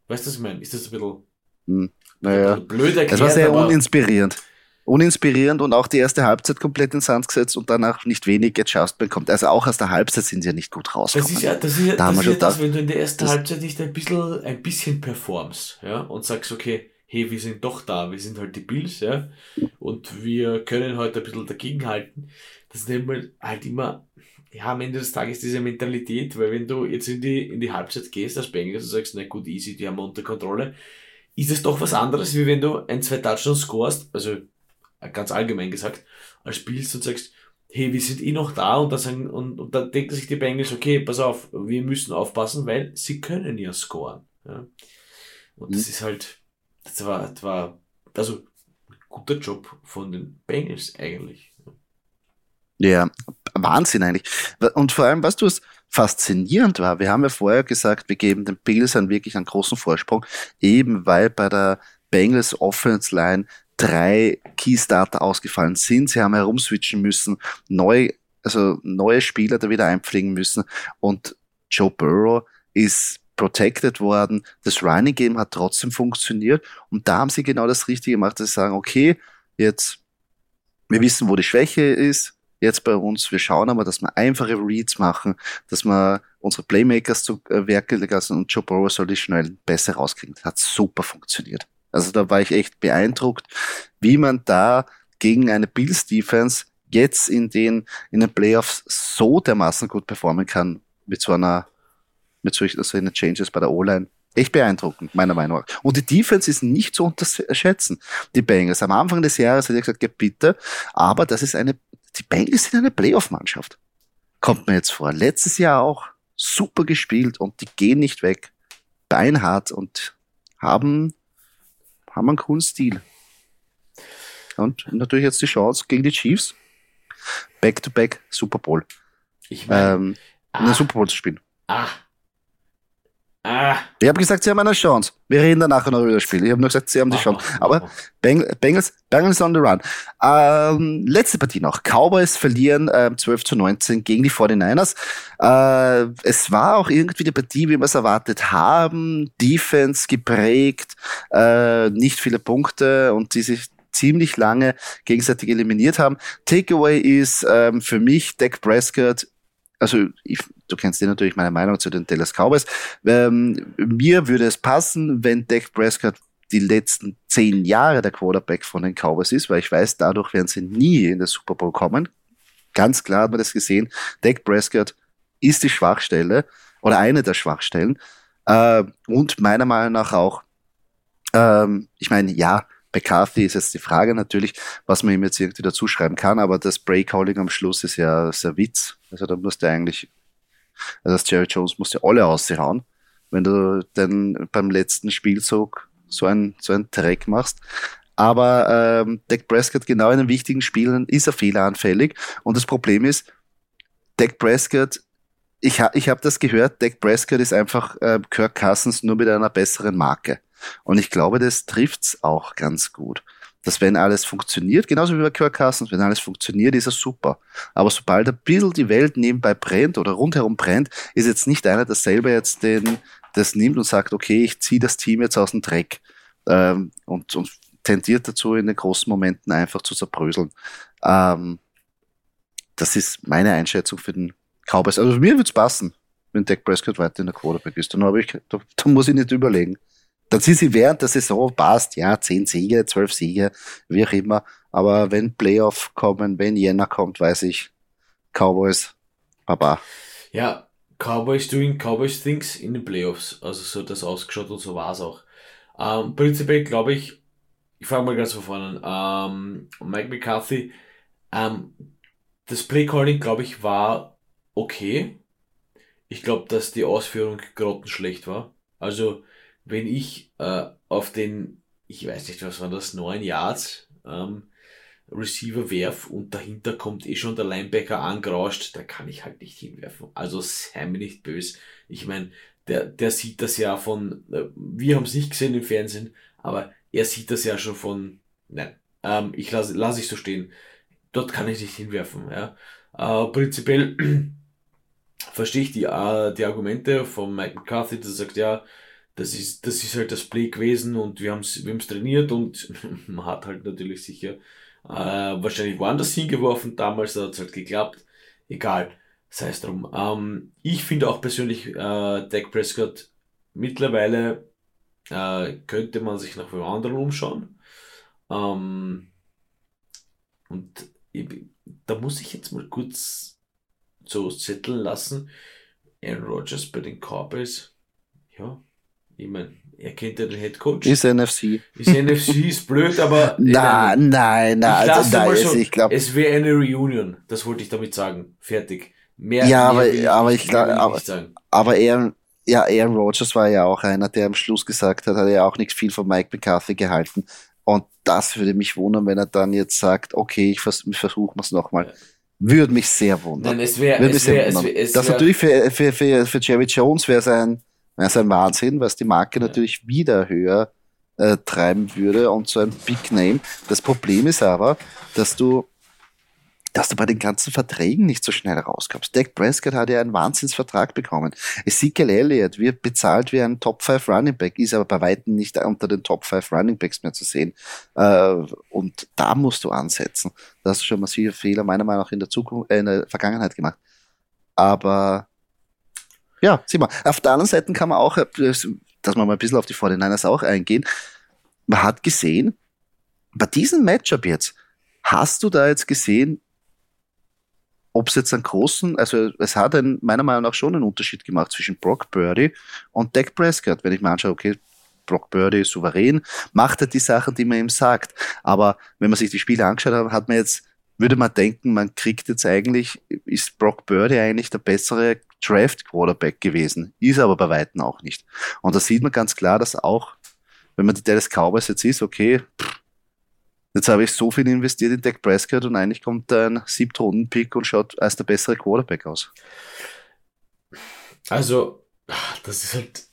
Weißt du, was ich meine? Ist das ein bisschen. Hm. Naja, blöd erklärt. Das war sehr uninspirierend. Uninspirierend und auch die erste Halbzeit komplett ins Sand gesetzt und danach nicht wenig Adjustment kommt. Also auch aus der Halbzeit sind sie ja nicht gut rausgekommen. Das ist ja das, ist ja, da das, ist ja das wenn du in der ersten Halbzeit nicht ein bisschen, ein bisschen performst, ja, und sagst, okay, hey, wir sind doch da, wir sind halt die Bills, ja, und wir können heute ein bisschen dagegenhalten. Das nennt man halt immer, ja, am Ende des Tages diese Mentalität, weil wenn du jetzt in die, in die Halbzeit gehst als Bengals und sagst, na gut, easy, die haben wir unter Kontrolle, ist es doch was anderes, wie wenn du ein, zwei Touchdowns scorest, also ganz allgemein gesagt, als spielst und sagst, hey, wir sind eh noch da und, da sagen, und, und dann denken sich die Bengals, okay, pass auf, wir müssen aufpassen, weil sie können ja scoren. Ja. Und mhm. das ist halt, das war, das war, also guter Job von den Bengals eigentlich. Ja, Wahnsinn eigentlich. Und vor allem, was du es faszinierend war, wir haben ja vorher gesagt, wir geben den Bills einen wirklich einen großen Vorsprung, eben weil bei der Bengals Offense Line drei Keystarter ausgefallen sind. Sie haben herumswitchen müssen, neu, also neue Spieler da wieder einpflegen müssen und Joe Burrow ist protected worden. Das Running Game hat trotzdem funktioniert und da haben sie genau das Richtige gemacht, dass sie sagen, okay, jetzt, wir wissen, wo die Schwäche ist, jetzt bei uns. Wir schauen aber, dass wir einfache Reads machen, dass wir unsere Playmakers zu äh, Werke lassen und Joe Burrow soll die schnell besser rauskriegen. Das hat super funktioniert. Also da war ich echt beeindruckt, wie man da gegen eine Bills Defense jetzt in den, in den Playoffs so dermaßen gut performen kann mit so einer, mit solchen, also in den Changes bei der O-Line. Echt beeindruckend, meiner Meinung nach. Und die Defense ist nicht zu unterschätzen. Die Bengals. Am Anfang des Jahres hätte ich gesagt, ja bitte, aber das ist eine die Bengals sind eine Playoff-Mannschaft. Kommt mir jetzt vor. Letztes Jahr auch super gespielt und die gehen nicht weg. Beinhart und haben, haben einen coolen Stil. Und natürlich jetzt die Chance gegen die Chiefs. Back-to-back -back Super Bowl. ich mein, ähm, ah, in der Super Bowl zu spielen. Ah. Ah. Ich habe gesagt, sie haben eine Chance. Wir reden dann nachher noch über das Spiel. Ich habe nur gesagt, sie haben die Chance. Aber Bengals, Bengals on the run. Ähm, letzte Partie noch. Cowboys verlieren äh, 12 zu 19 gegen die 49ers. Äh, es war auch irgendwie die Partie, wie wir es erwartet haben. Defense geprägt, äh, nicht viele Punkte und die sich ziemlich lange gegenseitig eliminiert haben. Takeaway ist ähm, für mich Dak Prescott also ich, du kennst dir natürlich meine Meinung zu den Dallas Cowboys. Ähm, mir würde es passen, wenn Dak Prescott die letzten zehn Jahre der Quarterback von den Cowboys ist, weil ich weiß, dadurch werden sie nie in den Super Bowl kommen. Ganz klar hat man das gesehen. Dak Prescott ist die Schwachstelle oder eine der Schwachstellen. Äh, und meiner Meinung nach auch, ähm, ich meine, ja, McCarthy ist jetzt die Frage natürlich, was man ihm jetzt irgendwie dazu schreiben kann, aber das Break-Calling am Schluss ist ja sehr Witz. Also da musste eigentlich, also das Jerry Jones musste alle aushauen, wenn du dann beim letzten Spielzug so ein, so ein Track machst. Aber ähm, Dak Prescott genau in den wichtigen Spielen ist er fehleranfällig und das Problem ist, Dak Prescott ich, ha, ich habe das gehört, Dak Prescott ist einfach äh, Kirk Cousins nur mit einer besseren Marke. Und ich glaube, das trifft's auch ganz gut. Dass wenn alles funktioniert, genauso wie bei Kirk Cousins, wenn alles funktioniert, ist er super. Aber sobald ein bisschen die Welt nebenbei brennt oder rundherum brennt, ist jetzt nicht einer, der selber jetzt den, das nimmt und sagt, okay, ich ziehe das Team jetzt aus dem Dreck ähm, und, und tendiert dazu, in den großen Momenten einfach zu zerbröseln. Ähm, das ist meine Einschätzung für den Cowboys. Also mir wird's passen, wenn Dak Prescott weiter in der Quarterback ist. Dann, ich, da, da muss ich nicht überlegen. Dann sind sie während der Saison passt, ja, zehn Siege, zwölf Siege, wie auch immer. Aber wenn Playoff kommen, wenn Jänner kommt, weiß ich, Cowboys, Baba. Ja, Cowboys doing Cowboys things in den Playoffs. Also so das ausgeschaut und so war es auch. Ähm, prinzipiell glaube ich, ich fange mal ganz von vorne an. Ähm, Mike McCarthy, ähm, das Playcalling, glaube ich, war okay. Ich glaube, dass die Ausführung grottenschlecht war. Also, wenn ich äh, auf den, ich weiß nicht, was war das, neun Yards ähm, Receiver werf und dahinter kommt eh schon der Linebacker angerauscht, da kann ich halt nicht hinwerfen. Also sei mir nicht böse. Ich meine, der, der sieht das ja von, äh, wir haben es nicht gesehen im Fernsehen, aber er sieht das ja schon von, nein, ähm, ich lasse lass ich so stehen. Dort kann ich nicht hinwerfen. Ja. Äh, prinzipiell verstehe ich die, äh, die Argumente von Mike McCarthy, der sagt, ja, das ist, das ist halt das Play gewesen und wir haben es wir trainiert und man hat halt natürlich sicher äh, wahrscheinlich woanders hingeworfen. Damals hat es halt geklappt. Egal, sei es drum. Ähm, ich finde auch persönlich äh, Dak Prescott mittlerweile äh, könnte man sich nach einem anderen umschauen. Ähm, und ich, da muss ich jetzt mal kurz so zetteln lassen. Aaron Rodgers bei den Cowboys. Ja, ich meine, er kennt ja den Head Coach. Ist NFC. Ist NFC, ist blöd, aber. nein, nein, nein, also da ist, ich glaube. Es wäre eine Reunion, das wollte ich damit sagen. Fertig. Mehr, ja, aber, aber ich glaube, aber, aber Aaron, ja, Aaron Rodgers war ja auch einer, der am Schluss gesagt hat, hat er ja auch nicht viel von Mike McCarthy gehalten. Und das würde mich wundern, wenn er dann jetzt sagt, okay, ich vers versuche es nochmal. Ja. Würde mich sehr wundern. Nein, es wäre, es wäre, es wär, Das wär, natürlich für, für, für, für Jerry Jones wäre sein, das ist ein Wahnsinn, was die Marke ja. natürlich wieder höher äh, treiben würde und so ein Big Name. Das Problem ist aber, dass du dass du bei den ganzen Verträgen nicht so schnell rauskommst. Dak Prescott hat ja einen Wahnsinnsvertrag bekommen. Ezekiel Elliott wird bezahlt wie ein Top 5 Running Back, ist aber bei weitem nicht unter den Top 5 Running Backs mehr zu sehen. Äh, und da musst du ansetzen. Da hast du schon massive Fehler meiner Meinung nach in der Zukunft, äh, in der Vergangenheit gemacht. Aber ja, sieh mal. Auf der anderen Seite kann man auch, äh, dass wir mal ein bisschen auf die 49ers auch eingehen. Man hat gesehen, bei diesem Matchup jetzt, hast du da jetzt gesehen, ob es jetzt einen großen, also es hat einen, meiner Meinung nach schon einen Unterschied gemacht zwischen Brock Birdie und Dak Prescott. Wenn ich mir anschaue, okay, Brock Birdie ist souverän, macht er die Sachen, die man ihm sagt. Aber wenn man sich die Spiele angeschaut hat, hat man jetzt, würde man denken, man kriegt jetzt eigentlich, ist Brock Birdie eigentlich der bessere Draft Quarterback gewesen. Ist aber bei Weitem auch nicht. Und da sieht man ganz klar, dass auch, wenn man die Dallas Cowboys jetzt ist, okay, Jetzt habe ich so viel investiert in Dak Prescott und eigentlich kommt ein Siebtrunden-Pick und schaut als der bessere Quarterback aus. Also, das ist halt,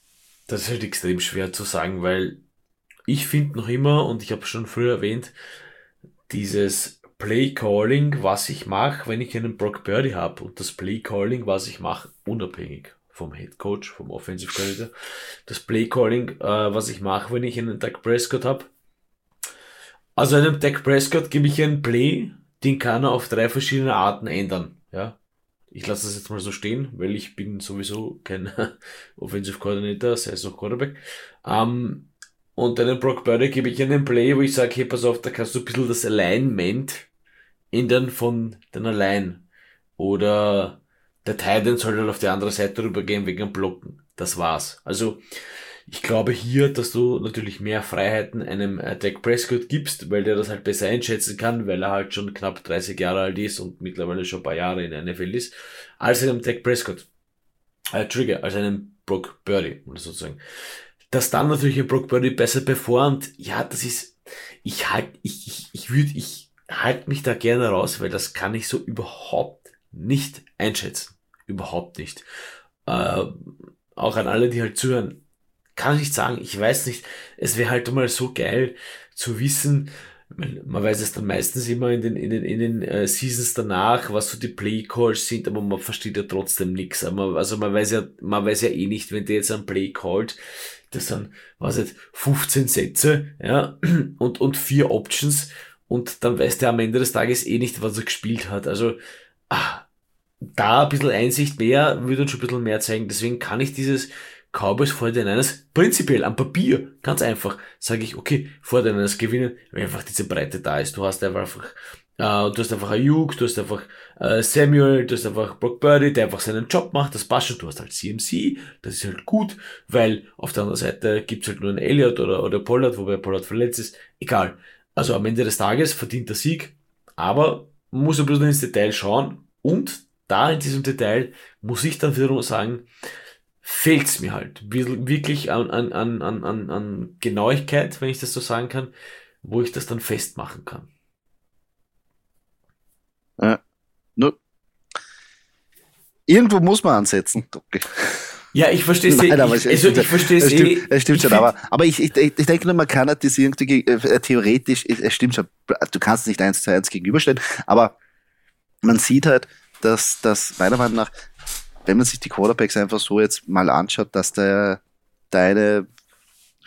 das ist halt extrem schwer zu sagen, weil ich finde noch immer, und ich habe schon früher erwähnt, dieses Play Calling, was ich mache, wenn ich einen Brock Birdie habe und das Play Calling, was ich mache, unabhängig vom Head Coach, vom Offensive Coordinator, das Play Calling, äh, was ich mache, wenn ich einen Dak Prescott habe. Also einem Dak Prescott gebe ich einen Play, den kann er auf drei verschiedene Arten ändern. Ja, ich lasse das jetzt mal so stehen, weil ich bin sowieso kein Offensive Coordinator, sei es auch Quarterback. Ähm, und einem Brock Purdy gebe ich einen Play, wo ich sage, hey, pass auf, da kannst du ein bisschen das Alignment ändern von deiner Line. Oder der Titan soll halt auf die andere Seite rübergehen wegen dem Blocken. Das war's. Also, ich glaube hier, dass du natürlich mehr Freiheiten einem äh, Dak Prescott gibst, weil der das halt besser einschätzen kann, weil er halt schon knapp 30 Jahre alt ist und mittlerweile schon ein paar Jahre in der NFL ist, als einem Dak Prescott. Äh, Trigger, als einem Brock Birdie, oder sozusagen. Dass dann natürlich ein Brock Birdie besser performt, ja, das ist, ich halt, ich, ich, ich würde, ich halte mich da gerne raus, weil das kann ich so überhaupt nicht einschätzen. Überhaupt nicht. Äh, auch an alle, die halt zuhören, kann ich nicht sagen. Ich weiß nicht. Es wäre halt mal so geil zu wissen, man weiß es dann meistens immer in den, in den, in den äh, Seasons danach, was so die Play Calls sind, aber man versteht ja trotzdem nichts. Also man weiß ja, man weiß ja eh nicht, wenn der jetzt ein Play callt, das sind, was jetzt, 15 Sätze, ja, und, und vier Options, und dann weiß der am Ende des Tages eh nicht, was er gespielt hat. Also, ah, da ein bisschen Einsicht mehr, würde uns schon ein bisschen mehr zeigen. Deswegen kann ich dieses Cowboys vor den Niners prinzipiell am Papier, ganz einfach, sage ich, okay, vor den Niners gewinnen, weil einfach diese Breite da ist. Du hast einfach, äh, du hast einfach Ayuk, du hast einfach äh, Samuel, du hast einfach Brock Birdie, der einfach seinen Job macht, das passt schon. Du hast halt CMC, das ist halt gut, weil auf der anderen Seite gibt's halt nur einen Elliott oder, oder Pollard, wobei Pollard verletzt ist. Egal. Also am Ende des Tages verdient der Sieg, aber man muss ein bisschen ins Detail schauen und da in diesem Detail muss ich dann wiederum sagen, fehlt's mir halt wirklich an, an, an, an, an Genauigkeit, wenn ich das so sagen kann, wo ich das dann festmachen kann. Ja, nur irgendwo muss man ansetzen. Okay. Ja, ich verstehe es eh. Nein, ich, also, ich verstehe es eh. Es stimmt schon, aber, aber ich, ich, ich denke nur, man kann das irgendwie äh, theoretisch, es stimmt schon, du kannst es nicht eins zu eins gegenüberstellen, aber man sieht halt, dass das meiner Meinung nach wenn man sich die Quarterbacks einfach so jetzt mal anschaut, dass der, deine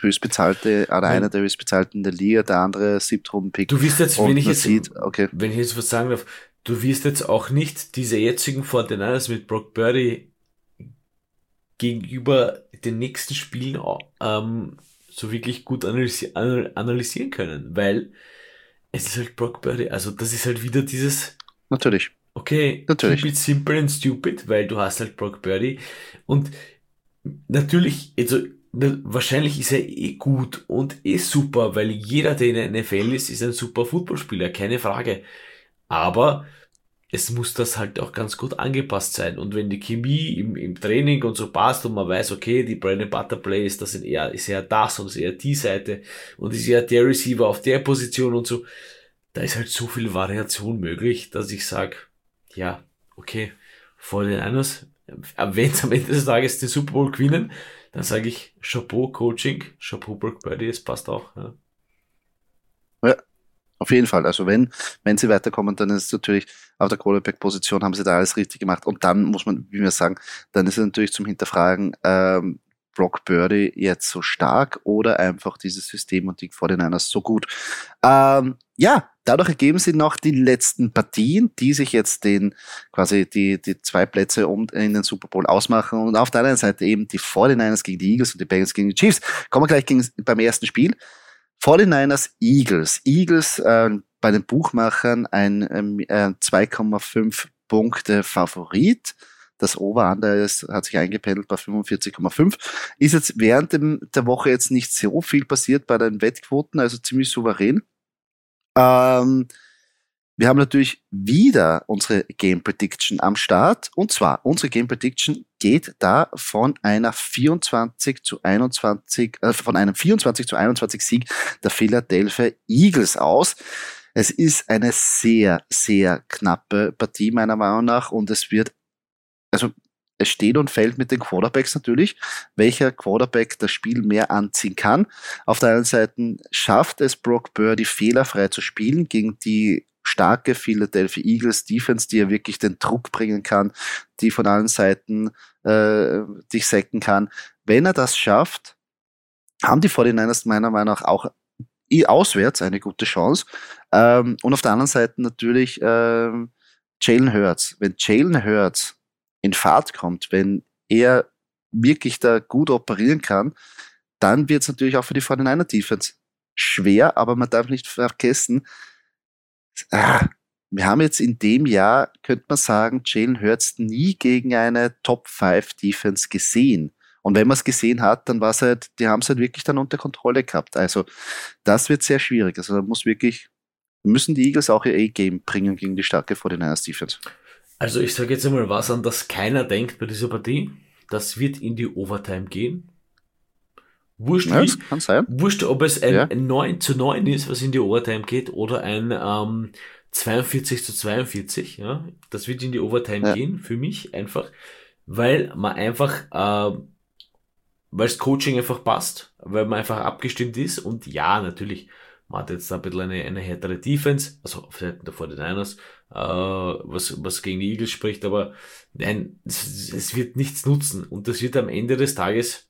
höchstbezahlte oder einer der höchstbezahlten in der Liga, der andere Siebtrunden-Pick. Du wirst jetzt, wenn ich jetzt, sieht, okay. wenn ich jetzt was sagen darf, du wirst jetzt auch nicht diese jetzigen 49ers mit Brock Birdie gegenüber den nächsten Spielen ähm, so wirklich gut analysi analysieren können, weil es ist halt Brock Birdie. Also das ist halt wieder dieses. Natürlich. Okay, natürlich. keep it simple and stupid, weil du hast halt Brock Birdie. Und natürlich, also wahrscheinlich ist er eh gut und eh super, weil jeder, der in der NFL ist, ist ein super Footballspieler, keine Frage. Aber es muss das halt auch ganz gut angepasst sein. Und wenn die Chemie im, im Training und so passt und man weiß, okay, die Brandon Butter Plays, das eher, ist eher das und ist eher die Seite und ist eher der Receiver auf der Position und so, da ist halt so viel Variation möglich, dass ich sage, ja, okay, vor den Niners, wenn sie am Ende des Tages den Super Bowl gewinnen, dann sage ich Chapeau Coaching, Chapeau Brock Birdie, es passt auch. Ja. Auf jeden Fall. Also wenn, wenn sie weiterkommen, dann ist es natürlich auf der Quarterback-Position haben sie da alles richtig gemacht. Und dann muss man, wie wir sagen, dann ist es natürlich zum Hinterfragen, ähm, Brock Birdie jetzt so stark oder einfach dieses System und die vor den Niners so gut. Ähm, ja, dadurch ergeben sich noch die letzten Partien, die sich jetzt den quasi die, die zwei Plätze um in den Super Bowl ausmachen. Und auf der anderen Seite eben die 49ers gegen die Eagles und die Bengals gegen die Chiefs. Kommen wir gleich gegen, beim ersten Spiel. 49ers Eagles. Eagles äh, bei den Buchmachern ein ähm, äh, 2,5 Punkte Favorit. Das Over-Under hat sich eingependelt bei 45,5. Ist jetzt während dem, der Woche jetzt nicht so viel passiert bei den Wettquoten, also ziemlich souverän. Ähm, wir haben natürlich wieder unsere Game Prediction am Start. Und zwar, unsere Game Prediction geht da von einer 24 zu 21, äh, von einem 24 zu 21 Sieg der Philadelphia Eagles aus. Es ist eine sehr, sehr knappe Partie meiner Meinung nach und es wird, also es steht und fällt mit den Quarterbacks natürlich, welcher Quarterback das Spiel mehr anziehen kann. Auf der einen Seite schafft es Brock Birdie fehlerfrei zu spielen gegen die starke Philadelphia Eagles Defense, die ja wirklich den Druck bringen kann, die von allen Seiten äh, dich sacken kann. Wenn er das schafft, haben die 49ers meiner Meinung nach auch auswärts eine gute Chance. Ähm, und auf der anderen Seite natürlich ähm, Jalen Hurts. Wenn Jalen Hurts in Fahrt kommt, wenn er wirklich da gut operieren kann, dann wird es natürlich auch für die 49er Defense schwer, aber man darf nicht vergessen, ah, wir haben jetzt in dem Jahr, könnte man sagen, Jalen Hurts nie gegen eine Top 5 Defense gesehen. Und wenn man es gesehen hat, dann war es halt, die haben es halt wirklich dann unter Kontrolle gehabt. Also das wird sehr schwierig. Also da muss wirklich, müssen die Eagles auch ihr A-Game bringen gegen die starke 49ers Defense. Also ich sage jetzt einmal was an, das keiner denkt bei dieser Partie. Das wird in die Overtime gehen. Wurscht, ja, wie, kann sein. wurscht ob es ein, ja. 9 zu 9 ist, was in die Overtime geht, oder ein ähm, 42 zu 42. Ja? Das wird in die Overtime ja. gehen, für mich einfach, weil man einfach, äh, weil das Coaching einfach passt, weil man einfach abgestimmt ist und ja, natürlich, man hat jetzt ein bisschen eine, eine härtere Defense, also auf Seiten der 49ers, äh, was, was gegen die Eagles spricht, aber nein, es, es wird nichts nutzen und das wird am Ende des Tages,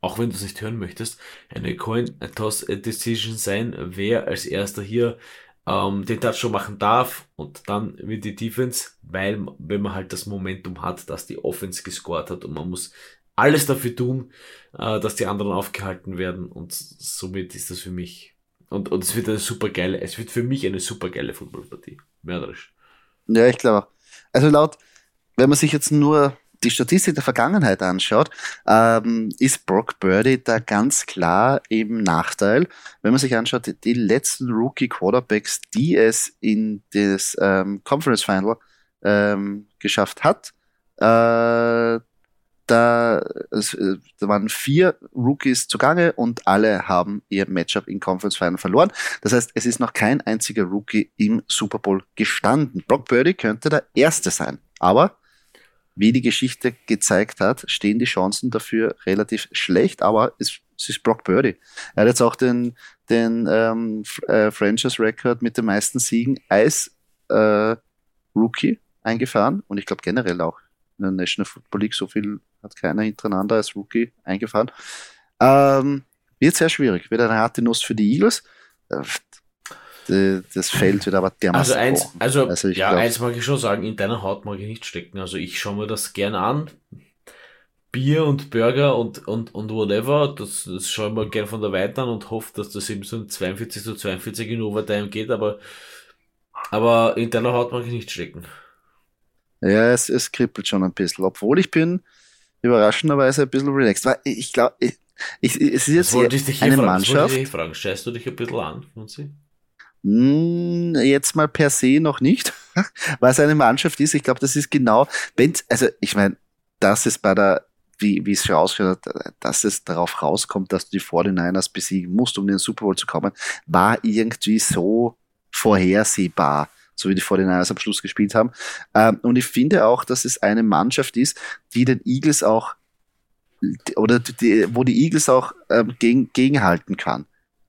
auch wenn du es nicht hören möchtest, eine Coin-Toss-Decision sein, wer als erster hier ähm, den Touchdown machen darf und dann wird die Defense, weil wenn man halt das Momentum hat, dass die Offense gescored hat und man muss alles dafür tun, äh, dass die anderen aufgehalten werden und somit ist das für mich und, und es wird eine super geile, es wird für mich eine super geile Footballpartie. Mörderisch. Ja, ich glaube. Also laut, wenn man sich jetzt nur die Statistik der Vergangenheit anschaut, ähm, ist Brock Birdie da ganz klar im Nachteil. Wenn man sich anschaut, die, die letzten Rookie Quarterbacks, die es in das ähm, Conference Final ähm, geschafft hat, äh, da, es, äh, da waren vier Rookies zugange und alle haben ihr Matchup in Conference Final verloren. Das heißt, es ist noch kein einziger Rookie im Super Bowl gestanden. Brock Purdy könnte der Erste sein. Aber wie die Geschichte gezeigt hat, stehen die Chancen dafür relativ schlecht, aber es, es ist Brock Purdy. Er hat jetzt auch den, den ähm, äh, Franchise Record mit den meisten Siegen als äh, Rookie eingefahren und ich glaube generell auch in der National Football League so viel hat keiner hintereinander als Rookie eingefahren. Ähm, wird sehr schwierig. Wird eine harte Nuss für die Eagles. Äh, das Feld wird aber dermaßen. Also eins, also, also ja, glaub, eins mag ich schon sagen, in deiner Haut mag ich nicht stecken. Also ich schaue mir das gerne an. Bier und Burger und, und, und whatever, das, das schaue ich mir gerne von der Weite an und hoffe, dass das eben so ein 42 zu 42 in Overtime geht, aber, aber in deiner Haut mag ich nicht stecken. Ja, es, es kribbelt schon ein bisschen, obwohl ich bin überraschenderweise ein bisschen relaxed. Weil ich glaube, ich, ich, es ist jetzt ich eine fragen, Mannschaft. Ich fragen. Scheißt du dich ein bisschen an, Munzi? Hm, jetzt mal per se noch nicht, was eine Mannschaft ist. Ich glaube, das ist genau, wenn, also ich meine, das ist bei der, wie, wie es schon ausgehört hat, dass es darauf rauskommt, dass du die 49ers besiegen musst, um in den Super Bowl zu kommen, war irgendwie so vorhersehbar so wie die 49ers am Schluss gespielt haben. Ähm, und ich finde auch, dass es eine Mannschaft ist, die den Eagles auch oder die, wo die Eagles auch ähm, gegen, gegenhalten kann.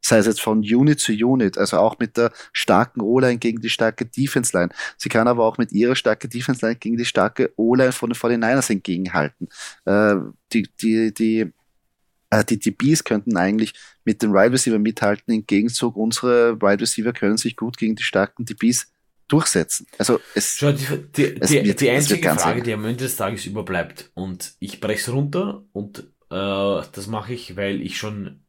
Sei es jetzt von Unit zu Unit, also auch mit der starken O-Line gegen die starke Defense-Line. Sie kann aber auch mit ihrer starken Defense-Line gegen die starke O-Line von den 49ers entgegenhalten. Äh, die, die, die, äh, die DBs könnten eigentlich mit den Wide Receiver mithalten. Im Gegenzug, unsere Wide Receiver können sich gut gegen die starken DBs durchsetzen. Also es, Schau, die, die, es die, wird, die einzige Frage, die am Ende des Tages überbleibt, und ich breche es runter und äh, das mache ich, weil ich schon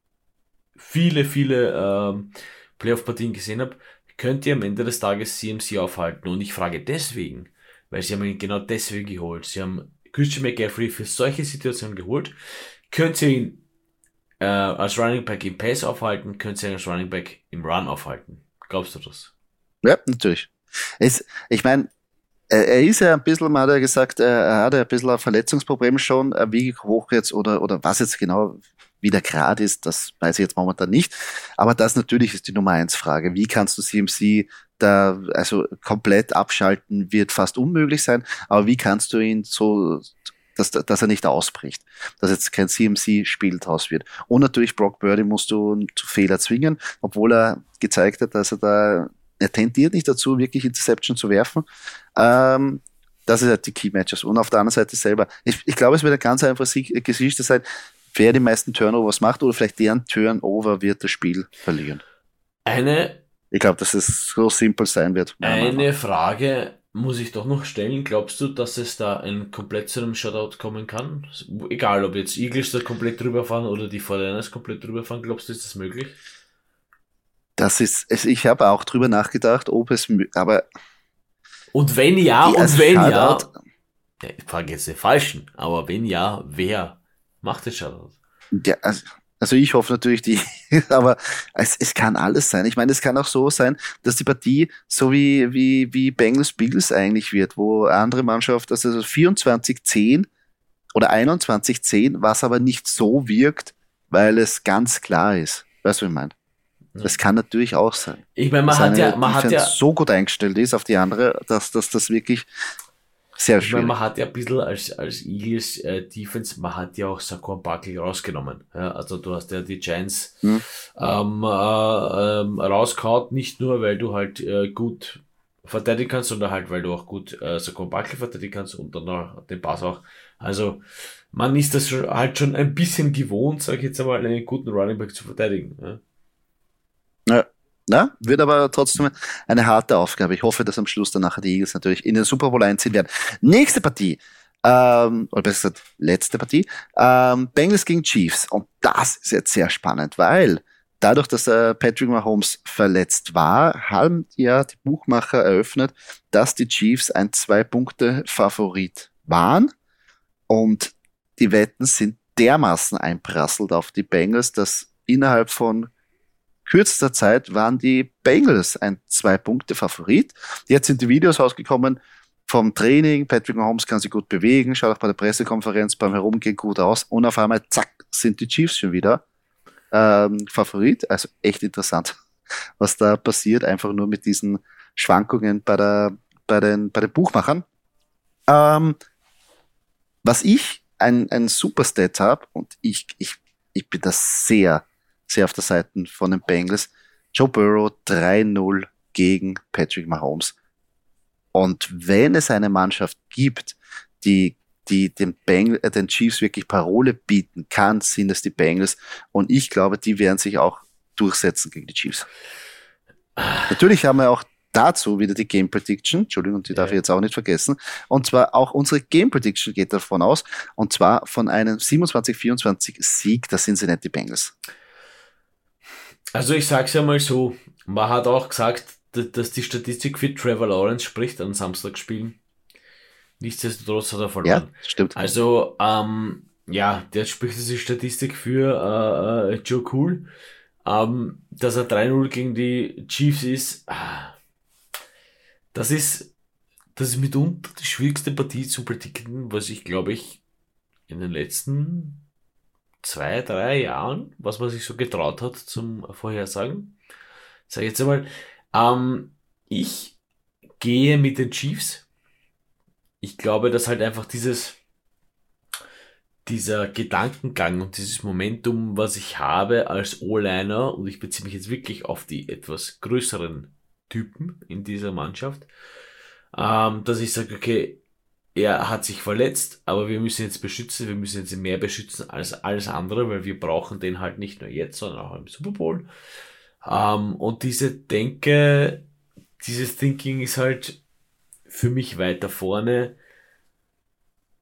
viele, viele äh, Playoff-Partien gesehen habe, könnt ihr am Ende des Tages CMC aufhalten? Und ich frage deswegen, weil sie haben ihn genau deswegen geholt. Sie haben Christian McCaffrey für solche Situationen geholt. Könnt ihr ihn äh, als Running Back im Pass aufhalten? Könnt ihr ihn als Running Back im Run aufhalten? Glaubst du das? Ja, natürlich. Es, ich meine, er ist ja ein bisschen, mal hat er gesagt, er hat ein bisschen ein Verletzungsproblem schon. Wie hoch jetzt oder, oder was jetzt genau wie der Grad ist, das weiß ich jetzt momentan nicht. Aber das natürlich ist die Nummer eins Frage. Wie kannst du CMC da, also komplett abschalten wird fast unmöglich sein. Aber wie kannst du ihn so, dass, dass er nicht ausbricht? Dass jetzt kein CMC-Spiel draus wird. Und natürlich Brock Birdie musst du zu Fehler zwingen, obwohl er gezeigt hat, dass er da, er tendiert nicht dazu, wirklich Interception zu werfen. Ähm, das ist halt die Key Matches. Und auf der anderen Seite selber. Ich, ich glaube, es wird eine ganz einfache Geschichte sein wer die meisten Turnovers macht oder vielleicht deren Turnover wird das Spiel verlieren. Eine. Ich glaube, dass es so simpel sein wird. Eine Frage muss ich doch noch stellen. Glaubst du, dass es da ein komplett zu einem Shutout kommen kann? Egal, ob jetzt Eagles da komplett drüber fahren oder die Fortiners komplett drüber fahren, glaubst du, ist das möglich? Das ist, ich habe auch drüber nachgedacht, ob es, aber. Und wenn ja, und wenn ja, ich frage jetzt den Falschen, aber wenn ja, wer Macht es schon. Ja, also, also ich hoffe natürlich die, aber es, es kann alles sein. Ich meine, es kann auch so sein, dass die Partie so wie, wie, wie Bengals Bills eigentlich wird, wo andere Mannschaft, also 24-10 oder 21-10, was aber nicht so wirkt, weil es ganz klar ist. Weißt du, wie ich meine? Das kann natürlich auch sein. Ich meine, man hat ja, man hat ja so gut eingestellt ist auf die andere, dass, dass das wirklich sehr schön. Man hat ja ein bisschen als, als Eagles äh, Defense, man hat ja auch Saquon Barkley rausgenommen. Ja, also du hast ja die Giants hm. ähm, äh, ähm, rauskaut, nicht nur, weil du halt äh, gut verteidigen kannst, sondern halt, weil du auch gut äh, Saquon Barkley verteidigen kannst und dann noch den Pass auch. Also man ist das schon, halt schon ein bisschen gewohnt, sag ich jetzt einmal, einen guten Running Back zu verteidigen. Ja. Na, wird aber trotzdem eine harte Aufgabe. Ich hoffe, dass am Schluss dann nachher die Eagles natürlich in den Super Bowl einziehen werden. Nächste Partie, ähm, oder besser gesagt, letzte Partie, ähm, Bengals gegen Chiefs. Und das ist jetzt sehr spannend, weil dadurch, dass äh, Patrick Mahomes verletzt war, haben ja die Buchmacher eröffnet, dass die Chiefs ein Zwei-Punkte-Favorit waren. Und die Wetten sind dermaßen einprasselt auf die Bengals, dass innerhalb von kürzester Zeit waren die Bengals ein Zwei-Punkte-Favorit. Jetzt sind die Videos rausgekommen vom Training. Patrick Mahomes kann sich gut bewegen, schaut auch bei der Pressekonferenz beim Herumgehen gut aus. Und auf einmal, zack, sind die Chiefs schon wieder ähm, Favorit. Also echt interessant, was da passiert, einfach nur mit diesen Schwankungen bei, der, bei, den, bei den Buchmachern. Ähm, was ich ein, ein super Stat habe, und ich, ich, ich bin da sehr sehr auf der Seite von den Bengals. Joe Burrow 3-0 gegen Patrick Mahomes. Und wenn es eine Mannschaft gibt, die, die den, Bengals, äh, den Chiefs wirklich Parole bieten kann, sind es die Bengals. Und ich glaube, die werden sich auch durchsetzen gegen die Chiefs. Natürlich haben wir auch dazu wieder die Game Prediction. Entschuldigung, die darf ich jetzt auch nicht vergessen. Und zwar auch unsere Game Prediction geht davon aus. Und zwar von einem 27-24 Sieg der Cincinnati Bengals. Also ich sag's ja mal so, man hat auch gesagt, dass die Statistik für Trevor Lawrence spricht an Samstagspielen. Nichtsdestotrotz hat er verloren. Ja, stimmt. Also, ähm, ja, der spricht diese Statistik für äh, äh, Joe Cool. Ähm, dass er 3-0 gegen die Chiefs ist, ah, das ist, das ist mitunter die schwierigste Partie zu predikten, was ich glaube ich in den letzten zwei, drei Jahren, was man sich so getraut hat zum Vorhersagen. Sag jetzt einmal, ähm, ich gehe mit den Chiefs. Ich glaube, dass halt einfach dieses, dieser Gedankengang und dieses Momentum, was ich habe als O-Liner, und ich beziehe mich jetzt wirklich auf die etwas größeren Typen in dieser Mannschaft, ähm, dass ich sage, okay, er hat sich verletzt, aber wir müssen jetzt beschützen, wir müssen jetzt mehr beschützen als alles andere, weil wir brauchen den halt nicht nur jetzt, sondern auch im Super Bowl. Ähm, und diese Denke, dieses Thinking ist halt für mich weiter vorne.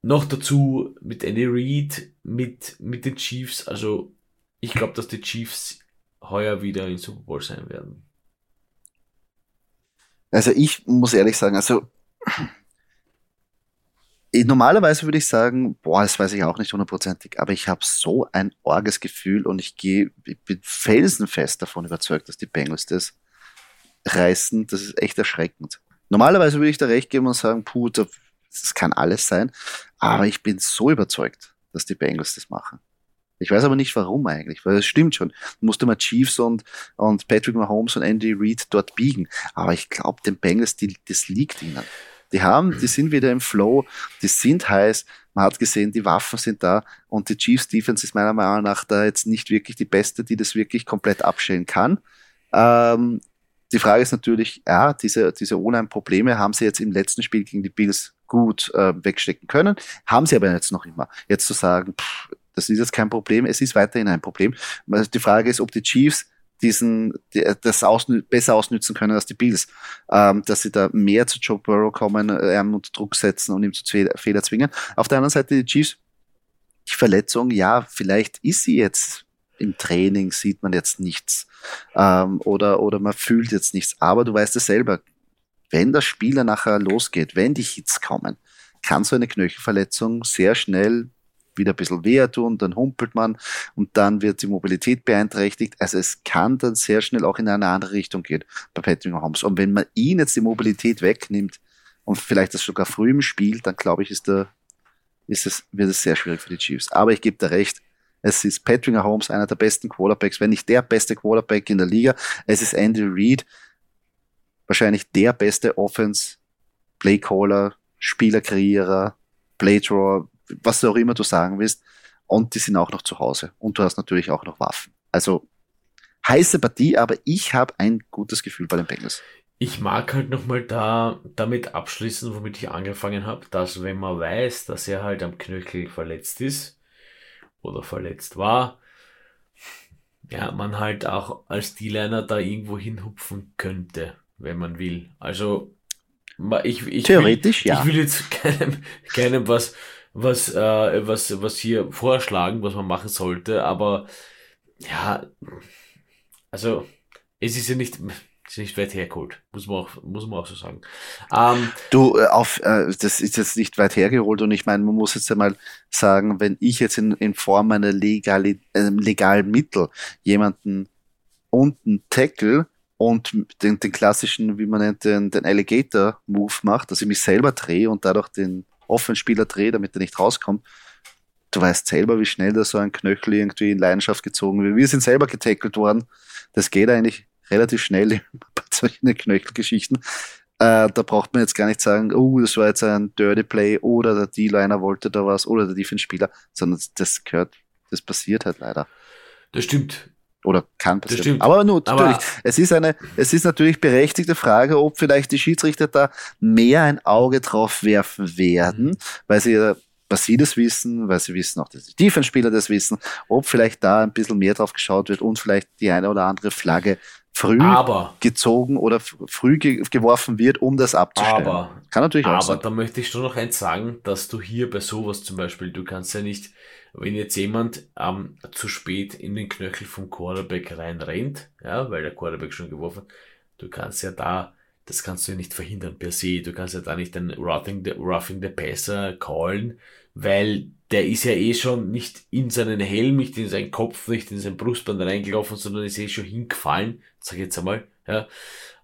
Noch dazu mit Andy Reid, mit, mit den Chiefs. Also ich glaube, dass die Chiefs heuer wieder im Super Bowl sein werden. Also ich muss ehrlich sagen, also Normalerweise würde ich sagen, boah, das weiß ich auch nicht hundertprozentig, aber ich habe so ein orges Gefühl und ich gehe, ich bin felsenfest davon überzeugt, dass die Bengals das reißen, das ist echt erschreckend. Normalerweise würde ich da recht geben und sagen, puh, das kann alles sein. Aber ich bin so überzeugt, dass die Bengals das machen. Ich weiß aber nicht warum eigentlich, weil es stimmt schon. Musste man Chiefs und, und Patrick Mahomes und Andy Reid dort biegen. Aber ich glaube, den Bengals, die, das liegt ihnen. Die haben, die sind wieder im Flow, die sind heiß. Man hat gesehen, die Waffen sind da und die Chiefs Defense ist meiner Meinung nach da jetzt nicht wirklich die beste, die das wirklich komplett abstellen kann. Ähm, die Frage ist natürlich, ja, diese, diese O-Line-Probleme haben sie jetzt im letzten Spiel gegen die Bills gut äh, wegstecken können, haben sie aber jetzt noch immer. Jetzt zu sagen, pff, das ist jetzt kein Problem, es ist weiterhin ein Problem. Die Frage ist, ob die Chiefs diesen, das ausnü besser ausnützen können als die Bills, ähm, dass sie da mehr zu Joe Burrow kommen, äh, unter Druck setzen und ihm zu Fehler zwingen. Auf der anderen Seite die Chiefs, die Verletzung, ja, vielleicht ist sie jetzt im Training, sieht man jetzt nichts. Ähm, oder, oder man fühlt jetzt nichts, aber du weißt es selber, wenn der Spieler nachher losgeht, wenn die Hits kommen, kann so eine Knöchelverletzung sehr schnell wieder ein bisschen weh tun, dann humpelt man und dann wird die Mobilität beeinträchtigt. Also es kann dann sehr schnell auch in eine andere Richtung gehen bei Patrick Mahomes. Und wenn man ihn jetzt die Mobilität wegnimmt und vielleicht das sogar früh im Spiel, dann glaube ich, ist der, ist es, wird es sehr schwierig für die Chiefs. Aber ich gebe da recht. Es ist Patrick Mahomes, einer der besten Quarterbacks, wenn nicht der beste Quarterback in der Liga. Es ist Andy Reid, wahrscheinlich der beste Offense Playcaller, Spielerkreierer, Playdrawer, was auch immer du sagen willst. Und die sind auch noch zu Hause. Und du hast natürlich auch noch Waffen. Also heiße Partie, aber ich habe ein gutes Gefühl bei den Bengals. Ich mag halt nochmal da damit abschließen, womit ich angefangen habe, dass wenn man weiß, dass er halt am Knöchel verletzt ist oder verletzt war, ja, man halt auch als D-Liner da irgendwo hinhupfen könnte, wenn man will. Also ich, ich Theoretisch, will, ja. Ich will jetzt keinem, keinem was was, äh, was, was hier vorschlagen, was man machen sollte, aber ja, also es ist ja nicht, ist nicht weit hergeholt, muss man auch, muss man auch so sagen. Ähm, du, äh, auf, äh, das ist jetzt nicht weit hergeholt und ich meine, man muss jetzt einmal sagen, wenn ich jetzt in, in Form einer legali, äh, legalen Mittel jemanden unten tackle und den, den klassischen, wie man nennt, den, den Alligator-Move macht, dass ich mich selber drehe und dadurch den offen Spieler dreht, damit er nicht rauskommt. Du weißt selber, wie schnell da so ein Knöchel irgendwie in Leidenschaft gezogen wird. Wir sind selber getackelt worden. Das geht eigentlich relativ schnell bei solchen Knöchelgeschichten. Äh, da braucht man jetzt gar nicht sagen, oh, das war jetzt ein Dirty Play oder der D-Liner wollte da was oder der Defense-Spieler, sondern das gehört, das passiert halt leider. Das stimmt. Oder kann passieren. Aber nur, natürlich, Aber es ist eine, es ist natürlich berechtigte Frage, ob vielleicht die Schiedsrichter da mehr ein Auge drauf werfen werden, mhm. weil sie was sie das wissen, weil sie wissen auch, dass die Defense-Spieler das wissen, ob vielleicht da ein bisschen mehr drauf geschaut wird und vielleicht die eine oder andere Flagge früh aber, gezogen oder früh ge geworfen wird, um das abzustellen. Aber, Kann natürlich auch aber sein. Da möchte ich schon noch eins sagen, dass du hier bei sowas zum Beispiel, du kannst ja nicht wenn jetzt jemand ähm, zu spät in den Knöchel vom Quarterback reinrennt, ja, weil der Quarterback schon geworfen hat, du kannst ja da, das kannst du ja nicht verhindern per se, du kannst ja da nicht den Roughing the, Roughing the Passer callen, weil der ist ja eh schon nicht in seinen Helm, nicht in seinen Kopf, nicht in sein Brustband reingelaufen, sondern ist eh schon hingefallen, sag ich jetzt einmal, ja,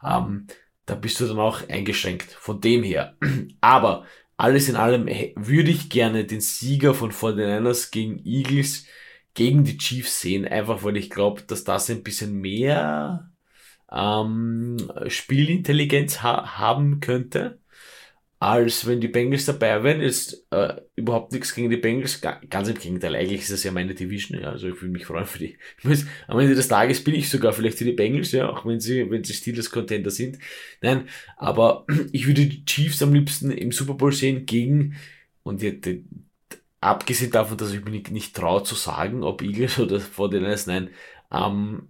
ähm, da bist du dann auch eingeschränkt von dem her. Aber alles in allem würde ich gerne den Sieger von 49ers gegen Eagles gegen die Chiefs sehen, einfach weil ich glaube, dass das ein bisschen mehr ähm, Spielintelligenz ha haben könnte als wenn die Bengals dabei wären. Ist äh, überhaupt nichts gegen die Bengals. Ganz im Gegenteil, eigentlich ist das ja meine Division. Ja, also ich würde mich freuen für die. Muss, am Ende des Tages bin ich sogar vielleicht für die Bengals, ja, auch wenn sie, wenn sie Steelers Contender sind. Nein, aber ich würde die Chiefs am liebsten im Super Bowl sehen gegen, und die, abgesehen davon, dass ich mir nicht, nicht traue zu sagen, ob Eagles oder 49ers, nein, ähm,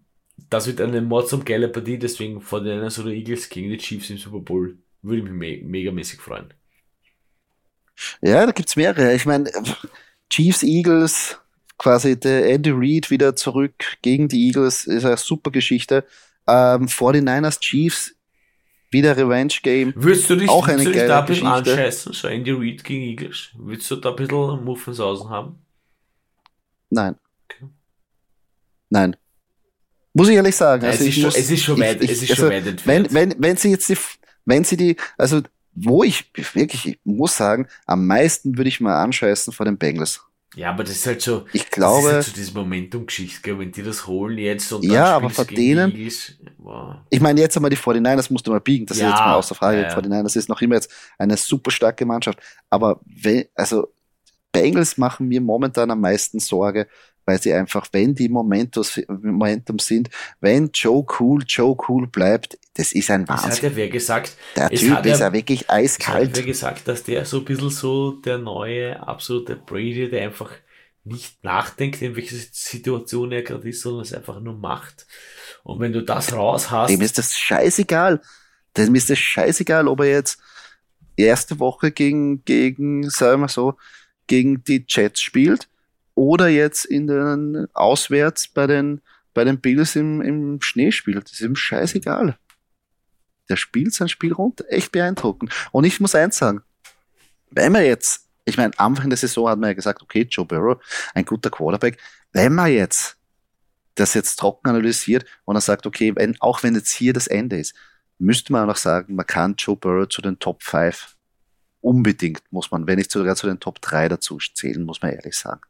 das wird eine mordsam geile Partie, deswegen 49ers oder Eagles gegen die Chiefs im Super Bowl würde mich me megamäßig freuen. Ja, da gibt es mehrere. Ich meine, Chiefs, Eagles, quasi der Andy Reid wieder zurück gegen die Eagles, ist eine super Geschichte. Ähm, 49ers, Chiefs, wieder Revenge Game. Würdest du dich, auch eine geile da ein bisschen anscheißen, so Andy Reid gegen Eagles? Würdest du da ein bisschen Muffensausen haben? Nein. Okay. Nein. Muss ich ehrlich sagen. Also es, ist schon, es ist schon weit, ich, es ist also, schon weit entfernt. Wenn, wenn, wenn sie jetzt die, wenn sie die, also wo ich wirklich, ich muss sagen, am meisten würde ich mal anscheißen vor den Bengals. Ja, aber das ist halt so, ich glaube, das ist halt so diese Momentum-Geschichte, wenn die das holen jetzt und ja, aber vor denen, wow. ich meine jetzt einmal die 49ers musst du mal biegen, das ja, ist jetzt mal aus der Frage, ja, ja. 49ers ist noch immer jetzt eine super starke Mannschaft, aber wenn, also Bengals machen mir momentan am meisten Sorge, weil sie einfach, wenn die Momentum sind, wenn Joe Cool Joe Cool bleibt, das ist ein Wahnsinn. Es hat ja wer gesagt. Der Typ ist ja wirklich eiskalt. Es hat wer gesagt, dass der so ein bisschen so der neue, absolute Brady, der einfach nicht nachdenkt, in welcher Situation er gerade ist, sondern es einfach nur macht. Und wenn du das raus hast. Dem ist das scheißegal. Dem ist das scheißegal, ob er jetzt erste Woche gegen, gegen, sagen wir so, gegen die Jets spielt oder jetzt in den auswärts bei den, bei den Bills im, im Schnee spielt. Das ist ihm scheißegal. Der spielt sein Spiel runter. Echt beeindruckend. Und ich muss eins sagen, wenn man jetzt, ich meine, Anfang der Saison hat man ja gesagt, okay, Joe Burrow, ein guter Quarterback. Wenn man jetzt das jetzt trocken analysiert und er sagt, okay, wenn, auch wenn jetzt hier das Ende ist, müsste man auch noch sagen, man kann Joe Burrow zu den Top 5 unbedingt, muss man, wenn nicht sogar zu den Top 3 dazu zählen, muss man ehrlich sagen.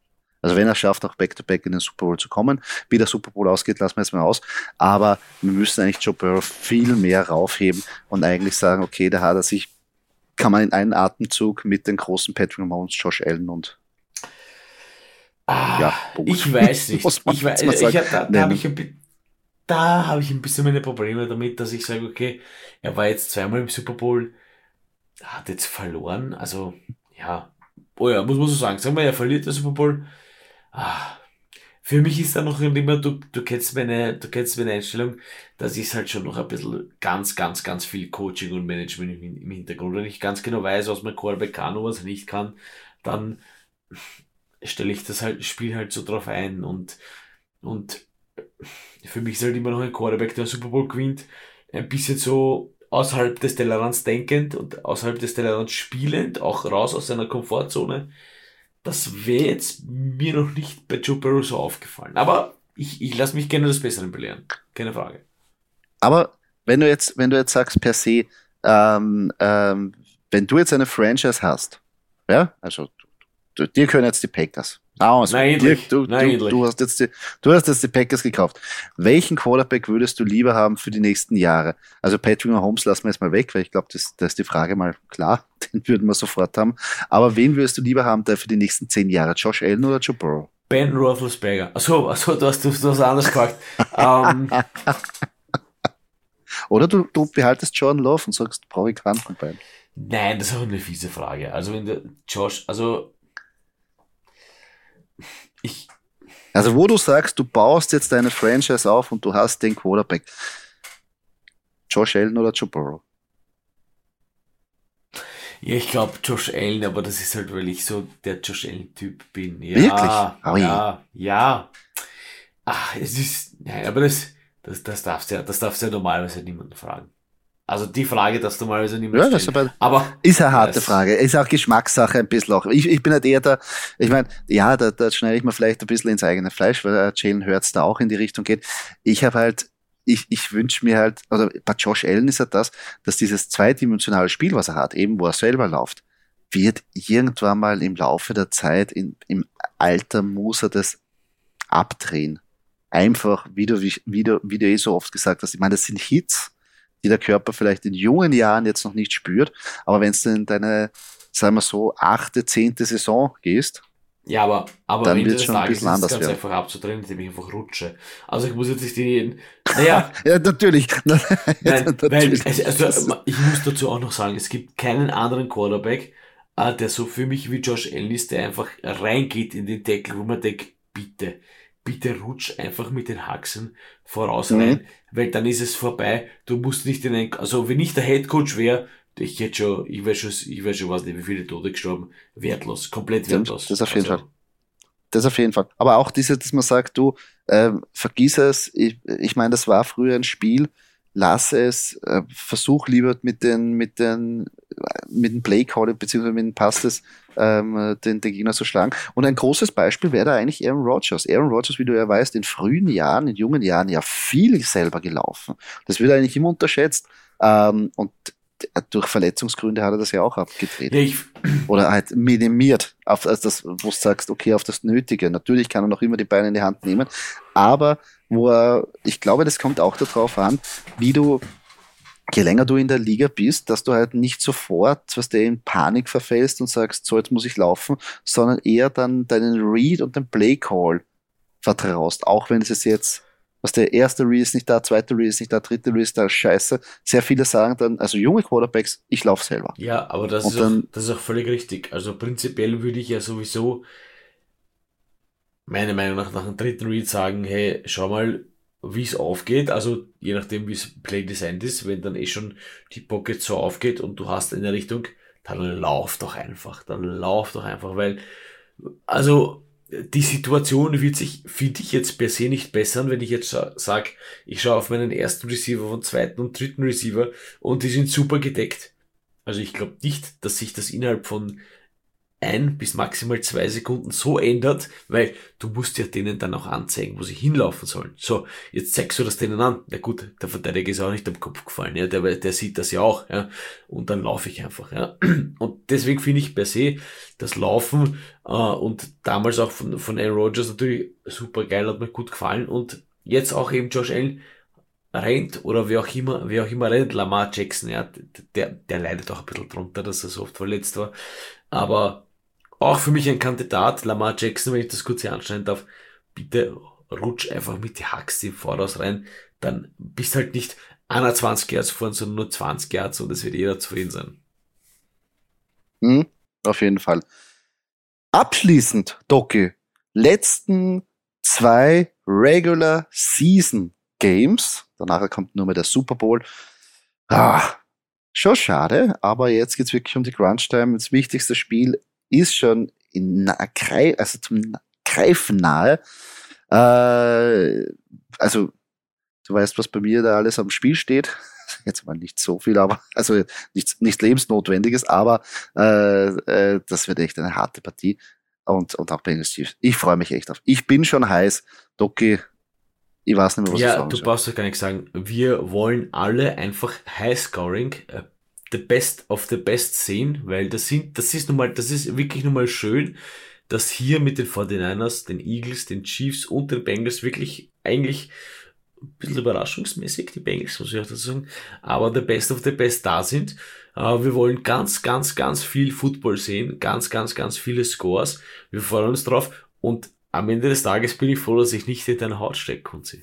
Also wenn er schafft, auch Back-to-Back -back in den Super Bowl zu kommen, wie der Super Bowl ausgeht, lassen wir jetzt mal aus. Aber wir müssen eigentlich Joe Burrow viel mehr raufheben und eigentlich sagen, okay, da hat er sich, kann man in einen Atemzug mit den großen Patrick Mahomes, Josh Allen und ah, ja, ich weiß nicht. ich weiß, ich, da, da habe ich, da hab ich ein bisschen meine Probleme damit, dass ich sage, okay, er war jetzt zweimal im Super Bowl, hat jetzt verloren, also ja, oh ja, muss man so sagen, sagen wir, er verliert den Super Bowl, ah, für mich ist da noch immer, du, du kennst meine, du kennst meine Einstellung, das ist halt schon noch ein bisschen ganz, ganz, ganz viel Coaching und Management im, im Hintergrund. Wenn ich ganz genau weiß, was mein Quarterback kann und was er nicht kann, dann stelle ich das halt, spiel halt so drauf ein und, und für mich ist halt immer noch ein Quarterback, der Super Bowl gewinnt, ein bisschen so außerhalb des Tellerrands denkend und außerhalb des Tellerrands spielend, auch raus aus seiner Komfortzone das wäre jetzt mir noch nicht bei Joe Burrow so aufgefallen. Aber ich, ich lasse mich gerne das Besseren belehren. Keine Frage. Aber wenn du jetzt, wenn du jetzt sagst per se, ähm, ähm, wenn du jetzt eine Franchise hast, ja, also dir können jetzt die Packers. Also, Nein, dir, du, Nein, du, du, hast jetzt die, du hast jetzt die Packers gekauft. Welchen Quarterback würdest du lieber haben für die nächsten Jahre? Also Patrick Mahomes lassen wir jetzt mal weg, weil ich glaube, das, das ist die Frage mal klar. Den würden wir sofort haben. Aber wen würdest du lieber haben, der für die nächsten zehn Jahre? Josh Allen oder Joe Burrow? Ben Roethlisberger. Achso, achso du, hast, du, hast anders gesagt. um. Ähm. Oder du, du behaltest Jordan Love und sagst, brauche ich keinen von beiden. Nein, das ist auch eine fiese Frage. Also wenn der Josh, also ich. Also wo du sagst, du baust jetzt deine Franchise auf und du hast den Quarterback. Josh Allen oder Joe Burrow? Ja, ich glaube Josh Allen, aber das ist halt, weil ich so der Josh Allen-Typ bin. Ja, Wirklich? Oh ja, ja. Ach, es ist, ja, aber das, das, das darfst ja, das darfst ja normalerweise niemanden fragen. Also die Frage, dass du mal so niemand ja, stellen. aber, ist eine harte Frage. Ist auch Geschmackssache ein bisschen auch. Ich, ich bin halt eher da, ich meine, ja, da, da schneide ich mir vielleicht ein bisschen ins eigene Fleisch, weil Jalen Hurts da auch in die Richtung geht. Ich habe halt, ich, ich wünsche mir halt, oder bei Josh Allen ist ja das, dass dieses zweidimensionale Spiel, was er hat, eben wo er selber läuft, wird irgendwann mal im Laufe der Zeit, in, im Alter muss er das abdrehen. Einfach, wie du, wie, du, wie du eh so oft gesagt hast, ich meine, das sind Hits, die der Körper vielleicht in jungen Jahren jetzt noch nicht spürt. Aber wenn du in deine, sagen wir so, achte, zehnte Saison gehst, ja, aber, aber dann wird es schon ein bisschen anders ganz werden. einfach abzudrehen, indem ich einfach rutsche. Also ich muss jetzt nicht die, naja. ja, natürlich. Nein, natürlich. Weil, also, ich muss dazu auch noch sagen, es gibt keinen anderen Quarterback, äh, der so für mich wie Josh Allen ist, der einfach reingeht in den Deckel, wo man denkt, bitte, bitte rutsch einfach mit den Haxen voraus mhm. rein, weil dann ist es vorbei. Du musst nicht in ein, also wenn ich der Headcoach wäre, ich hätte schon, ich wäre schon, ich wäre schon, weiß nicht, wie viele Tote gestorben, wertlos, komplett wertlos. Das auf jeden also, Fall. Das auf jeden Fall. Aber auch diese, dass man sagt, du, äh, vergiss es, ich, ich meine, das war früher ein Spiel, lass es, äh, versuch lieber mit den, mit den mit dem Play Call beziehungsweise mit dem Passes ähm, den, den Gegner zu schlagen. Und ein großes Beispiel wäre da eigentlich Aaron Rodgers. Aaron Rodgers, wie du ja weißt, in frühen Jahren, in jungen Jahren ja viel selber gelaufen. Das wird eigentlich immer unterschätzt. Ähm, und durch Verletzungsgründe hat er das ja auch abgedreht. Ja, Oder halt minimiert, auf also das, wo du sagst, okay, auf das Nötige. Natürlich kann er noch immer die Beine in die Hand nehmen, aber wo er, ich glaube, das kommt auch darauf an, wie du je länger du in der Liga bist, dass du halt nicht sofort, was du in Panik verfällst und sagst, so jetzt muss ich laufen, sondern eher dann deinen Read und den Play Call vertraust, auch wenn es jetzt was der erste Read ist nicht da, zweite Read ist nicht da, dritte Read ist da, scheiße. Sehr viele sagen dann, also junge Quarterbacks, ich laufe selber. Ja, aber das, ist, dann, auch, das ist auch völlig richtig. Also prinzipiell würde ich ja sowieso meiner Meinung nach nach dem dritten Read sagen, hey, schau mal, wie es aufgeht. Also je nachdem, wie es Play designed ist, wenn dann eh schon die Pocket so aufgeht und du hast in der Richtung, dann lauf doch einfach, dann lauf doch einfach, weil, also die Situation wird sich, finde ich jetzt per se nicht bessern, wenn ich jetzt sage, ich schaue auf meinen ersten Receiver von zweiten und dritten Receiver und die sind super gedeckt. Also ich glaube nicht, dass sich das innerhalb von ein bis maximal zwei Sekunden so ändert, weil du musst ja denen dann auch anzeigen, wo sie hinlaufen sollen. So, jetzt zeigst du das denen an. Na gut, der Verteidiger ist auch nicht am Kopf gefallen, ja, der, der sieht das ja auch, ja, und dann laufe ich einfach, ja. Und deswegen finde ich per se das Laufen äh, und damals auch von, von Aaron Rodgers natürlich super geil, hat mir gut gefallen und jetzt auch eben Josh Allen rennt oder wer auch immer, wer auch immer rennt, Lamar Jackson, ja, der, der leidet auch ein bisschen drunter, dass er so oft verletzt war. Aber auch für mich ein Kandidat, Lamar Jackson, wenn ich das kurz hier anschneiden darf, bitte rutsch einfach mit die im Voraus rein, dann bist halt nicht 21 Yards vorn, sondern nur 20 Yards und es wird jeder zufrieden sein. Mhm, auf jeden Fall. Abschließend, Doki, letzten zwei Regular Season Games, danach kommt nur mehr der Super Bowl. Ah, schon schade, aber jetzt geht's wirklich um die Crunch Time. Das wichtigste Spiel ist schon in also zum Greifen nahe. Äh, also, du weißt, was bei mir da alles am Spiel steht. Jetzt mal nicht so viel, aber also nichts, nichts lebensnotwendiges, aber äh, äh, das wird echt eine harte Partie. Und, und auch Bengals Chiefs. Ich freue mich echt auf. Ich bin schon heiß. Doki, ich weiß nicht mehr, was ja, ich sagen du soll. brauchst doch gar nicht sagen. Wir wollen alle einfach High Scoring, äh, the best of the best sehen, weil das sind, das ist nun mal, das ist wirklich nun mal schön, dass hier mit den 49ers, den Eagles, den Chiefs und den Bengals wirklich eigentlich ein bisschen überraschungsmäßig, die Bengals, muss ich auch dazu sagen, aber the best of the best da sind. Uh, wir wollen ganz, ganz, ganz viel Football sehen, ganz, ganz, ganz viele Scores. Wir freuen uns drauf und am Ende des Tages bin ich froh, dass ich nicht in deiner Haut stecke, Kunzi.